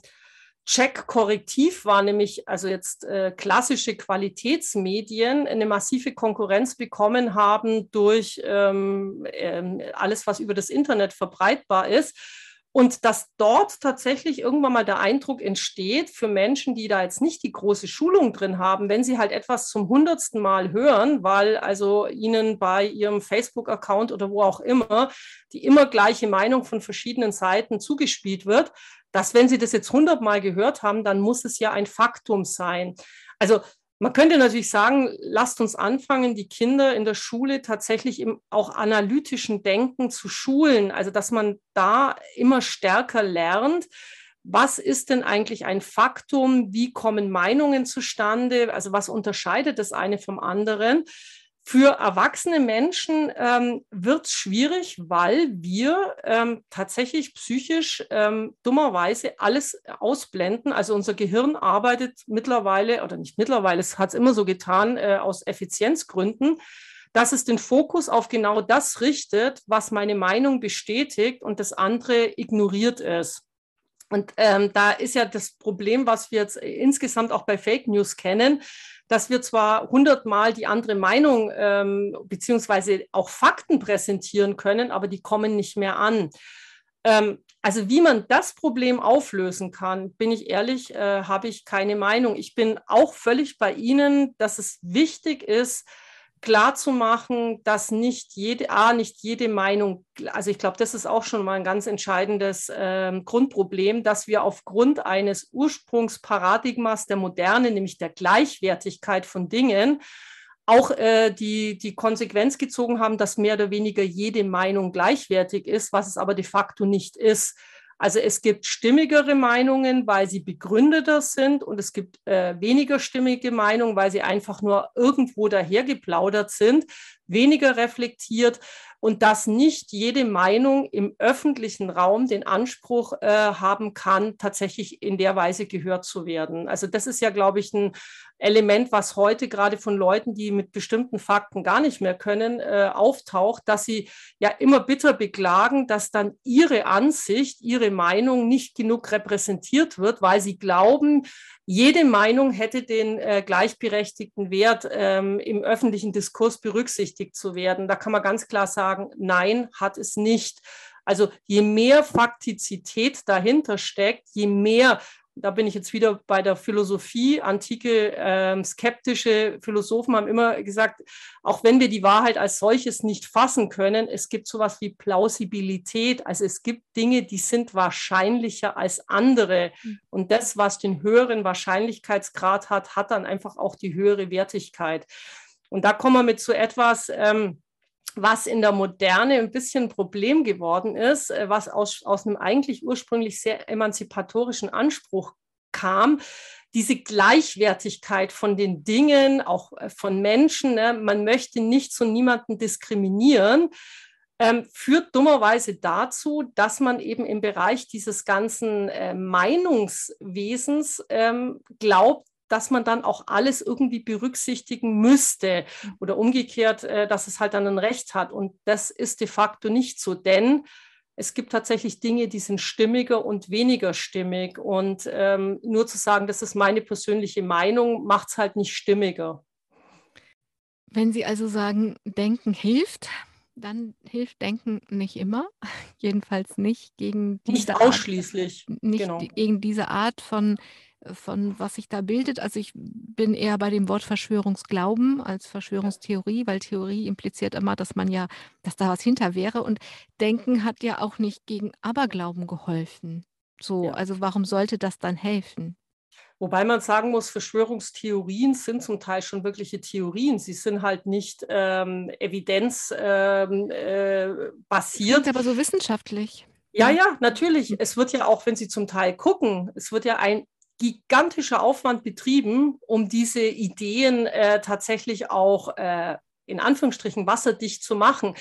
Check-Korrektiv war, nämlich also jetzt äh, klassische Qualitätsmedien, eine massive Konkurrenz bekommen haben durch ähm, äh, alles, was über das Internet verbreitbar ist Und dass dort tatsächlich irgendwann mal der Eindruck entsteht für Menschen, die da jetzt nicht die große Schulung drin haben, wenn sie halt etwas zum hundertsten Mal hören, weil also ihnen bei ihrem Facebook-Account oder wo auch immer die immer gleiche Meinung von verschiedenen Seiten zugespielt wird, dass wenn sie das jetzt hundertmal gehört haben, dann muss es ja ein Faktum sein. Also man könnte natürlich sagen, lasst uns anfangen, die Kinder in der Schule tatsächlich im auch analytischen Denken zu schulen, also dass man da immer stärker lernt. Was ist denn eigentlich ein Faktum? Wie kommen Meinungen zustande? Also was unterscheidet das eine vom anderen? Für erwachsene Menschen ähm, wird es schwierig, weil wir ähm, tatsächlich psychisch ähm, dummerweise alles ausblenden. Also unser Gehirn arbeitet mittlerweile, oder nicht mittlerweile, es hat es immer so getan, äh, aus Effizienzgründen, dass es den Fokus auf genau das richtet, was meine Meinung bestätigt und das andere ignoriert es. Und ähm, da ist ja das Problem, was wir jetzt insgesamt auch bei Fake News kennen, dass wir zwar hundertmal die andere Meinung ähm, beziehungsweise auch Fakten präsentieren können, aber die kommen nicht mehr an. Ähm, also wie man das Problem auflösen kann, bin ich ehrlich, äh, habe ich keine Meinung. Ich bin auch völlig bei Ihnen, dass es wichtig ist, klar zu machen, dass nicht jede, A, nicht jede Meinung, also ich glaube, das ist auch schon mal ein ganz entscheidendes äh, Grundproblem, dass wir aufgrund eines Ursprungsparadigmas der Moderne, nämlich der Gleichwertigkeit von Dingen, auch äh, die, die Konsequenz gezogen haben, dass mehr oder weniger jede Meinung gleichwertig ist, was es aber de facto nicht ist. Also es gibt stimmigere Meinungen, weil sie begründeter sind und es gibt äh, weniger stimmige Meinungen, weil sie einfach nur irgendwo dahergeplaudert sind, weniger reflektiert und dass nicht jede Meinung im öffentlichen Raum den Anspruch äh, haben kann, tatsächlich in der Weise gehört zu werden. Also das ist ja, glaube ich, ein Element, was heute gerade von Leuten, die mit bestimmten Fakten gar nicht mehr können, äh, auftaucht, dass sie ja immer bitter beklagen, dass dann ihre Ansicht, ihre Meinung nicht genug repräsentiert wird, weil sie glauben, jede Meinung hätte den äh, gleichberechtigten Wert, ähm, im öffentlichen Diskurs berücksichtigt zu werden. Da kann man ganz klar sagen, nein, hat es nicht. Also je mehr Faktizität dahinter steckt, je mehr da bin ich jetzt wieder bei der Philosophie. Antike äh, skeptische Philosophen haben immer gesagt, auch wenn wir die Wahrheit als solches nicht fassen können, es gibt sowas wie Plausibilität. Also es gibt Dinge, die sind wahrscheinlicher als andere. Hm. Und das, was den höheren Wahrscheinlichkeitsgrad hat, hat dann einfach auch die höhere Wertigkeit. Und da kommen wir mit zu etwas, ähm, was in der Moderne ein bisschen ein Problem geworden ist, äh, was aus, aus einem eigentlich ursprünglich sehr emanzipatorischen Anspruch kam, diese Gleichwertigkeit von den Dingen, auch äh, von Menschen, ne? man möchte nicht zu niemanden diskriminieren, ähm, führt dummerweise dazu, dass man eben im Bereich dieses ganzen äh, Meinungswesens ähm, glaubt, dass man dann auch alles irgendwie berücksichtigen müsste oder umgekehrt, äh, dass es halt dann ein Recht hat. Und das ist de facto nicht so, denn es gibt tatsächlich Dinge, die sind stimmiger und weniger stimmig. Und ähm, nur zu sagen, das ist meine persönliche Meinung, macht es halt nicht stimmiger. Wenn Sie also sagen, Denken hilft, dann hilft Denken nicht immer, jedenfalls nicht gegen diese nicht ausschließlich, Art, nicht genau. gegen diese Art von von was sich da bildet. Also ich bin eher bei dem Wort Verschwörungsglauben als Verschwörungstheorie, weil Theorie impliziert immer, dass man ja, dass da was hinter wäre. Und Denken hat ja auch nicht gegen Aberglauben geholfen. So, ja. also warum sollte das dann helfen? Wobei man sagen muss, Verschwörungstheorien sind zum Teil schon wirkliche Theorien. Sie sind halt nicht ähm, evidenzbasiert. Ähm, äh, aber so wissenschaftlich. Ja, ja, natürlich. Es wird ja auch, wenn Sie zum Teil gucken, es wird ja ein gigantischer Aufwand betrieben, um diese Ideen äh, tatsächlich auch äh, in Anführungsstrichen wasserdicht zu machen.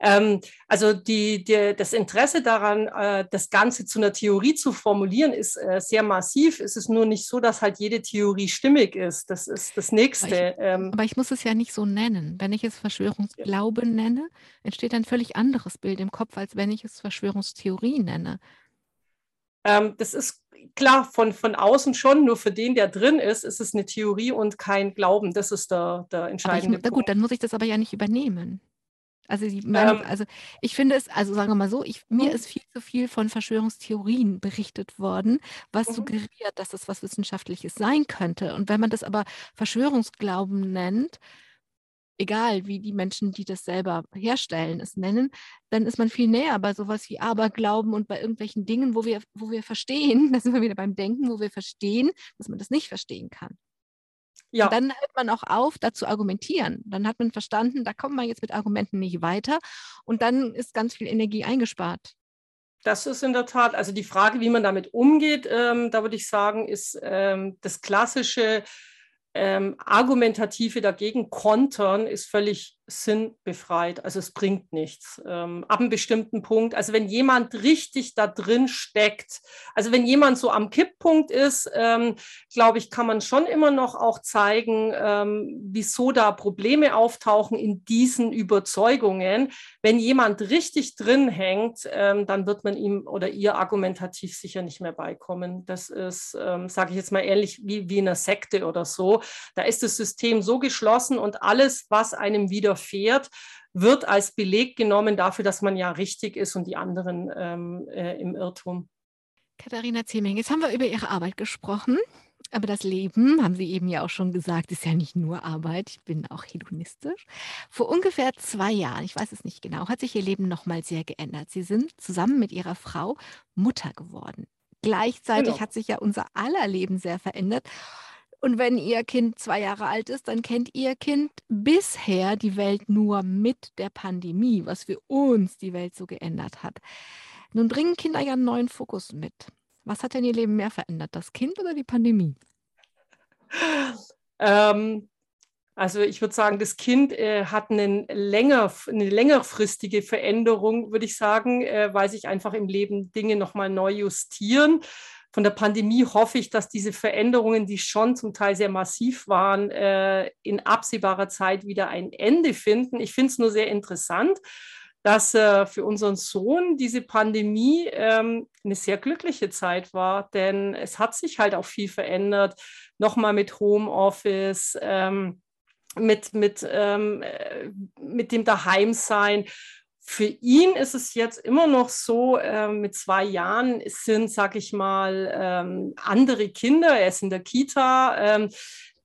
Ähm, also die, die, das Interesse daran, äh, das Ganze zu einer Theorie zu formulieren, ist äh, sehr massiv. Es ist nur nicht so, dass halt jede Theorie stimmig ist. Das ist das Nächste. Aber ich, ähm, aber ich muss es ja nicht so nennen. Wenn ich es Verschwörungsglaube ja. nenne, entsteht ein völlig anderes Bild im Kopf, als wenn ich es Verschwörungstheorie nenne. Ähm, das ist klar von, von außen schon, nur für den, der drin ist, ist es eine Theorie und kein Glauben. Das ist der, der entscheidende ich, Punkt. Gut, dann muss ich das aber ja nicht übernehmen. Also, Meinung, ähm, also ich finde es, also sagen wir mal so, ich, mir mhm. ist viel zu viel von Verschwörungstheorien berichtet worden, was mhm. suggeriert, dass das was Wissenschaftliches sein könnte. Und wenn man das aber Verschwörungsglauben nennt, egal wie die Menschen, die das selber herstellen, es nennen, dann ist man viel näher bei sowas wie Aberglauben und bei irgendwelchen Dingen, wo wir, wo wir verstehen, da sind wir wieder beim Denken, wo wir verstehen, dass man das nicht verstehen kann. Ja. Und dann hört man auch auf, da zu argumentieren. Dann hat man verstanden, da kommt man jetzt mit Argumenten nicht weiter und dann ist ganz viel Energie eingespart. Das ist in der Tat, also die Frage, wie man damit umgeht, ähm, da würde ich sagen, ist ähm, das klassische ähm, argumentative dagegen kontern ist völlig sinnbefreit. Also es bringt nichts. Ähm, ab einem bestimmten Punkt, also wenn jemand richtig da drin steckt, also wenn jemand so am Kipppunkt ist, ähm, glaube ich, kann man schon immer noch auch zeigen, ähm, wieso da Probleme auftauchen in diesen Überzeugungen. Wenn jemand richtig drin hängt, ähm, dann wird man ihm oder ihr argumentativ sicher nicht mehr beikommen. Das ist, ähm, sage ich jetzt mal ähnlich wie, wie in einer Sekte oder so. Da ist das System so geschlossen und alles, was einem wieder widerfährt, wird als Beleg genommen dafür, dass man ja richtig ist und die anderen ähm, äh, im Irrtum. Katharina Zeming, jetzt haben wir über Ihre Arbeit gesprochen. Aber das Leben, haben Sie eben ja auch schon gesagt, ist ja nicht nur Arbeit. Ich bin auch hedonistisch. Vor ungefähr zwei Jahren, ich weiß es nicht genau, hat sich Ihr Leben nochmal sehr geändert. Sie sind zusammen mit Ihrer Frau Mutter geworden. Gleichzeitig genau. hat sich ja unser aller Leben sehr verändert. Und wenn Ihr Kind zwei Jahre alt ist, dann kennt Ihr Kind bisher die Welt nur mit der Pandemie, was für uns die Welt so geändert hat. Nun bringen Kinder ja einen neuen Fokus mit. Was hat denn Ihr Leben mehr verändert, das Kind oder die Pandemie? Ähm, also ich würde sagen, das Kind äh, hat länger, eine längerfristige Veränderung, würde ich sagen, äh, weil sich einfach im Leben Dinge nochmal neu justieren von der Pandemie hoffe ich, dass diese Veränderungen, die schon zum Teil sehr massiv waren, äh, in absehbarer Zeit wieder ein Ende finden. Ich finde es nur sehr interessant, dass äh, für unseren Sohn diese Pandemie ähm, eine sehr glückliche Zeit war, denn es hat sich halt auch viel verändert. Nochmal mit Homeoffice. Ähm, mit, mit, ähm, äh, mit dem Daheimsein für ihn ist es jetzt immer noch so, äh, mit zwei Jahren sind, sag ich mal, ähm, andere Kinder, er ist in der Kita, ähm,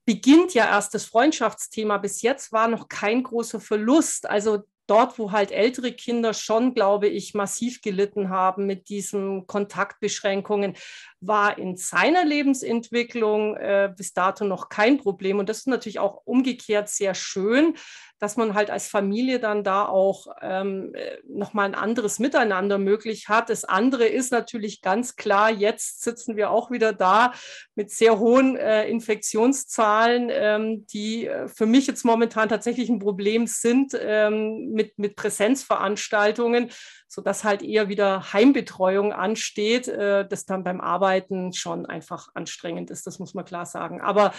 beginnt ja erst das Freundschaftsthema. Bis jetzt war noch kein großer Verlust. Also dort, wo halt ältere Kinder schon, glaube ich, massiv gelitten haben mit diesen Kontaktbeschränkungen, war in seiner Lebensentwicklung äh, bis dato noch kein Problem. Und das ist natürlich auch umgekehrt sehr schön, dass man halt als Familie dann da auch ähm, äh, nochmal ein anderes Miteinander möglich hat. Das andere ist natürlich ganz klar, jetzt sitzen wir auch wieder da mit sehr hohen äh, Infektionszahlen, ähm, die äh, für mich jetzt momentan tatsächlich ein Problem sind ähm, mit, mit Präsenzveranstaltungen, sodass halt eher wieder Heimbetreuung ansteht, äh, das dann beim Arbeiten schon einfach anstrengend ist, das muss man klar sagen. Aber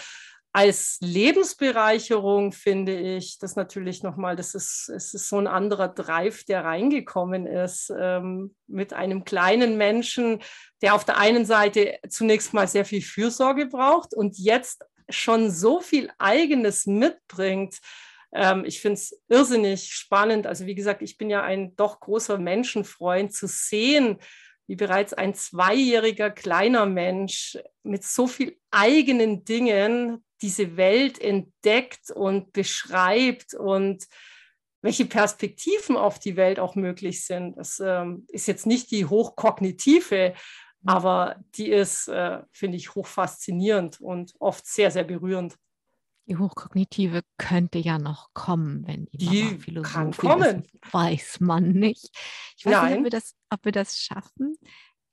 als Lebensbereicherung finde ich das natürlich nochmal, das ist, es ist so ein anderer Drive, der reingekommen ist ähm, mit einem kleinen Menschen, der auf der einen Seite zunächst mal sehr viel Fürsorge braucht und jetzt schon so viel eigenes mitbringt. Ähm, ich finde es irrsinnig spannend. Also wie gesagt, ich bin ja ein doch großer Menschenfreund zu sehen, wie bereits ein zweijähriger kleiner Mensch mit so viel eigenen Dingen diese Welt entdeckt und beschreibt und welche Perspektiven auf die Welt auch möglich sind. Das ähm, ist jetzt nicht die hochkognitive, mhm. aber die ist, äh, finde ich, hochfaszinierend und oft sehr, sehr berührend. Die Hochkognitive könnte ja noch kommen, wenn die, die Mama Philosophin kommen. Ist, weiß man nicht. Ich weiß Nein. nicht, ob wir das, ob wir das schaffen,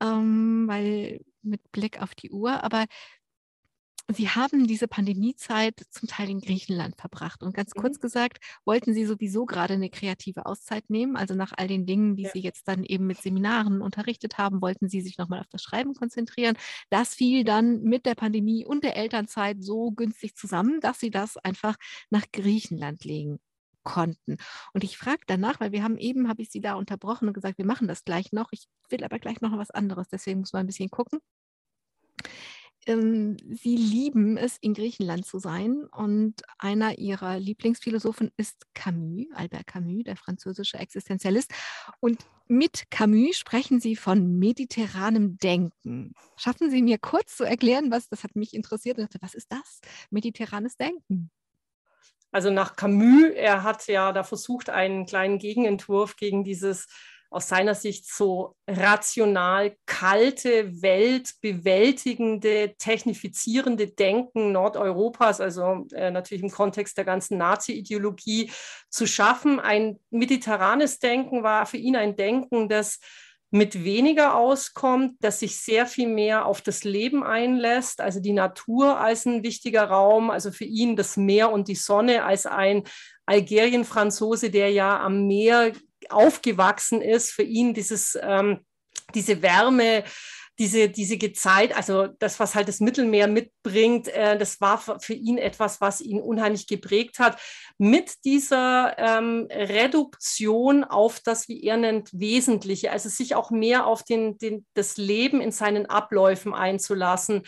ähm, weil mit Blick auf die Uhr, aber Sie haben diese Pandemiezeit zum Teil in Griechenland verbracht. Und ganz mhm. kurz gesagt, wollten Sie sowieso gerade eine kreative Auszeit nehmen? Also nach all den Dingen, die ja. Sie jetzt dann eben mit Seminaren unterrichtet haben, wollten Sie sich nochmal auf das Schreiben konzentrieren. Das fiel dann mit der Pandemie und der Elternzeit so günstig zusammen, dass Sie das einfach nach Griechenland legen konnten. Und ich frage danach, weil wir haben eben, habe ich Sie da unterbrochen und gesagt, wir machen das gleich noch. Ich will aber gleich noch was anderes, deswegen muss man ein bisschen gucken ähm, Sie lieben es, in Griechenland zu sein. Und einer Ihrer Lieblingsphilosophen ist Camus, Albert Camus, der französische Existenzialist. Und mit Camus sprechen Sie von mediterranem Denken. Schaffen Sie mir kurz zu erklären, was das hat mich interessiert. Was ist das? Mediterranes Denken. Also nach Camus, er hat ja da versucht, einen kleinen Gegenentwurf gegen dieses aus seiner Sicht so rational kalte, weltbewältigende, technifizierende Denken Nordeuropas, also äh, natürlich im Kontext der ganzen Nazi-Ideologie, zu schaffen. Ein mediterranes Denken war für ihn ein Denken, das mit weniger auskommt, das sich sehr viel mehr auf das Leben einlässt, also die Natur als ein wichtiger Raum, also für ihn das Meer und die Sonne als ein Algerien-Franzose, der ja am Meer aufgewachsen ist, für ihn dieses, ähm, diese Wärme, diese, diese Gezeit, also das, was halt das Mittelmeer mitbringt, äh, das war für ihn etwas, was ihn unheimlich geprägt hat. Mit dieser ähm, Reduktion auf das, wie er nennt, Wesentliche, also sich auch mehr auf den, den, das Leben in seinen Abläufen einzulassen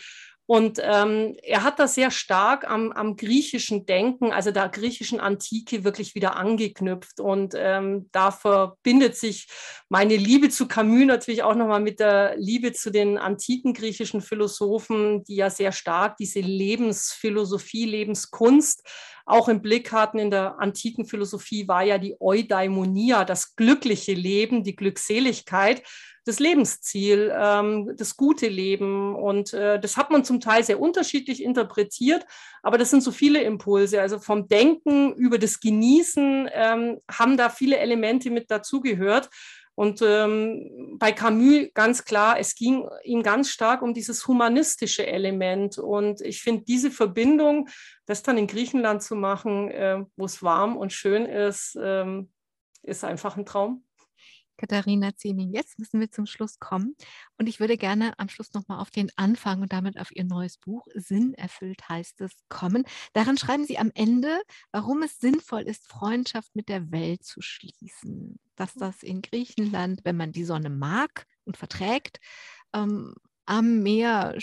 und ähm, er hat das sehr stark am, am, griechischen Denken, also der griechischen Antike, wirklich wieder angeknüpft. Und ähm, da verbindet sich meine Liebe zu Camus natürlich auch nochmal mit der Liebe zu den antiken griechischen Philosophen, die ja sehr stark diese Lebensphilosophie, Lebenskunst auch im Blick hatten. In der antiken Philosophie war ja die Eudaimonia, das glückliche Leben, die Glückseligkeit das Lebensziel, ähm, das gute Leben. Und äh, das hat man zum Teil sehr unterschiedlich interpretiert, aber das sind so viele Impulse. Also vom Denken über das Genießen ähm, haben da viele Elemente mit dazugehört. Und ähm, bei Camus ganz klar, es ging ihm ganz stark um dieses humanistische Element. Und ich finde diese Verbindung, das dann in Griechenland zu machen, äh, wo es warm und schön ist, ähm, ist einfach ein Traum. Katharina Zieming. Jetzt müssen wir zum Schluss kommen. Und ich würde gerne am Schluss nochmal auf den Anfang und damit auf Ihr neues Buch, Sinn erfüllt heißt es, kommen. Daran schreiben Sie am Ende, warum es sinnvoll ist, Freundschaft mit der Welt zu schließen. Dass das in Griechenland, wenn man die Sonne mag und verträgt, ähm, am Meer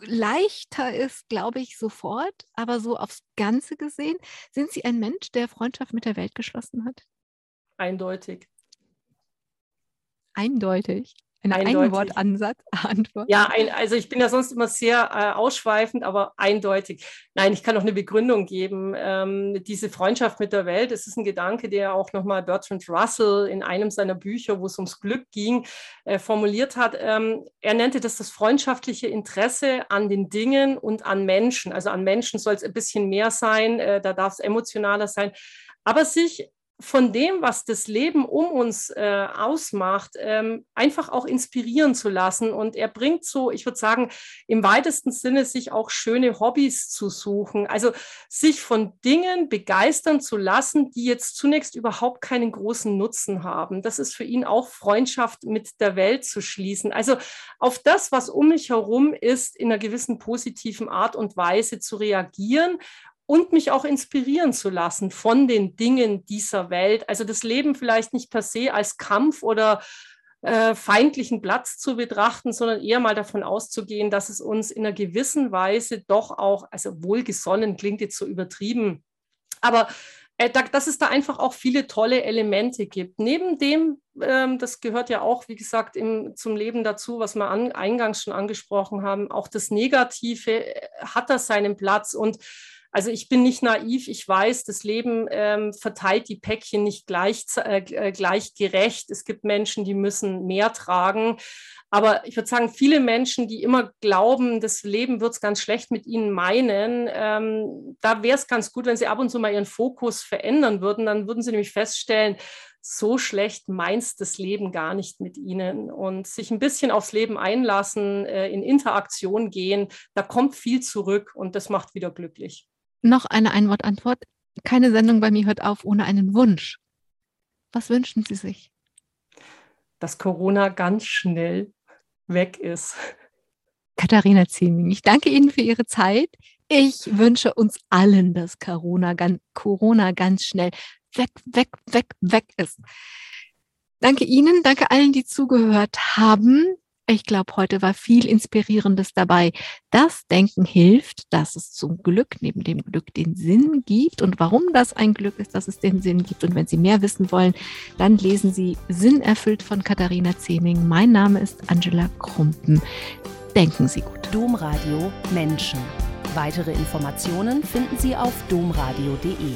leichter ist, glaube ich, sofort. Aber so aufs Ganze gesehen, sind Sie ein Mensch, der Freundschaft mit der Welt geschlossen hat? Eindeutig eindeutig. Ein Einwortansatz, Antwort. Ja, ein, also ich bin ja sonst immer sehr äh, ausschweifend, aber eindeutig. Nein, ich kann noch eine Begründung geben. Ähm, diese Freundschaft mit der Welt, das ist ein Gedanke, der auch nochmal Bertrand Russell in einem seiner Bücher, wo es ums Glück ging, äh, formuliert hat. Ähm, er nannte das das freundschaftliche Interesse an den Dingen und an Menschen. Also an Menschen soll es ein bisschen mehr sein, äh, da darf es emotionaler sein aber sich von dem, was das Leben um uns äh, ausmacht, ähm, einfach auch inspirieren zu lassen. Und er bringt so, ich würde sagen, im weitesten Sinne sich auch schöne Hobbys zu suchen. Also sich von Dingen begeistern zu lassen, die jetzt zunächst überhaupt keinen großen Nutzen haben. Das ist für ihn auch Freundschaft mit der Welt zu schließen. Also auf das, was um mich herum ist, in einer gewissen positiven Art und Weise zu reagieren und mich auch inspirieren zu lassen von den Dingen dieser Welt. Also das Leben vielleicht nicht per se als Kampf oder äh, feindlichen Platz zu betrachten, sondern eher mal davon auszugehen, dass es uns in einer gewissen Weise doch auch, also wohlgesonnen klingt jetzt so übertrieben, aber äh, dass es da einfach auch viele tolle Elemente gibt. Neben dem, ähm, das gehört ja auch, wie gesagt, im, zum Leben dazu, was wir an, eingangs schon angesprochen haben, auch das Negative äh, hat da seinen Platz und also ich bin nicht naiv, ich weiß, das Leben ähm, verteilt die Päckchen nicht gleich, äh, äh, gleich gerecht. Es gibt Menschen, die müssen mehr tragen. Aber ich würde sagen, viele Menschen, die immer glauben, das Leben wird es ganz schlecht mit ihnen meinen, ähm, da wäre es ganz gut, wenn sie ab und zu mal ihren Fokus verändern würden. Dann würden sie nämlich feststellen, so schlecht meint das Leben gar nicht mit ihnen und sich ein bisschen aufs Leben einlassen, äh, in Interaktion gehen, da kommt viel zurück und das macht wieder glücklich. Noch eine Einwortantwort. Keine Sendung bei mir hört auf ohne einen Wunsch. Was wünschen Sie sich? Dass Corona ganz schnell weg ist. Katharina Zieming, ich danke Ihnen für Ihre Zeit. Ich wünsche uns allen, dass Corona ganz, Corona ganz schnell weg, weg, weg, weg ist. Danke Ihnen, danke allen, die zugehört haben. Ich glaube, heute war viel Inspirierendes dabei. Das Denken hilft, dass es zum Glück neben dem Glück den Sinn gibt und warum das ein Glück ist, dass es den Sinn gibt. Und wenn Sie mehr wissen wollen, dann lesen Sie Sinn erfüllt von Katharina Zeming. Mein Name ist Angela Krumpen. Denken Sie gut. Domradio Menschen. Weitere Informationen finden Sie auf domradio.de.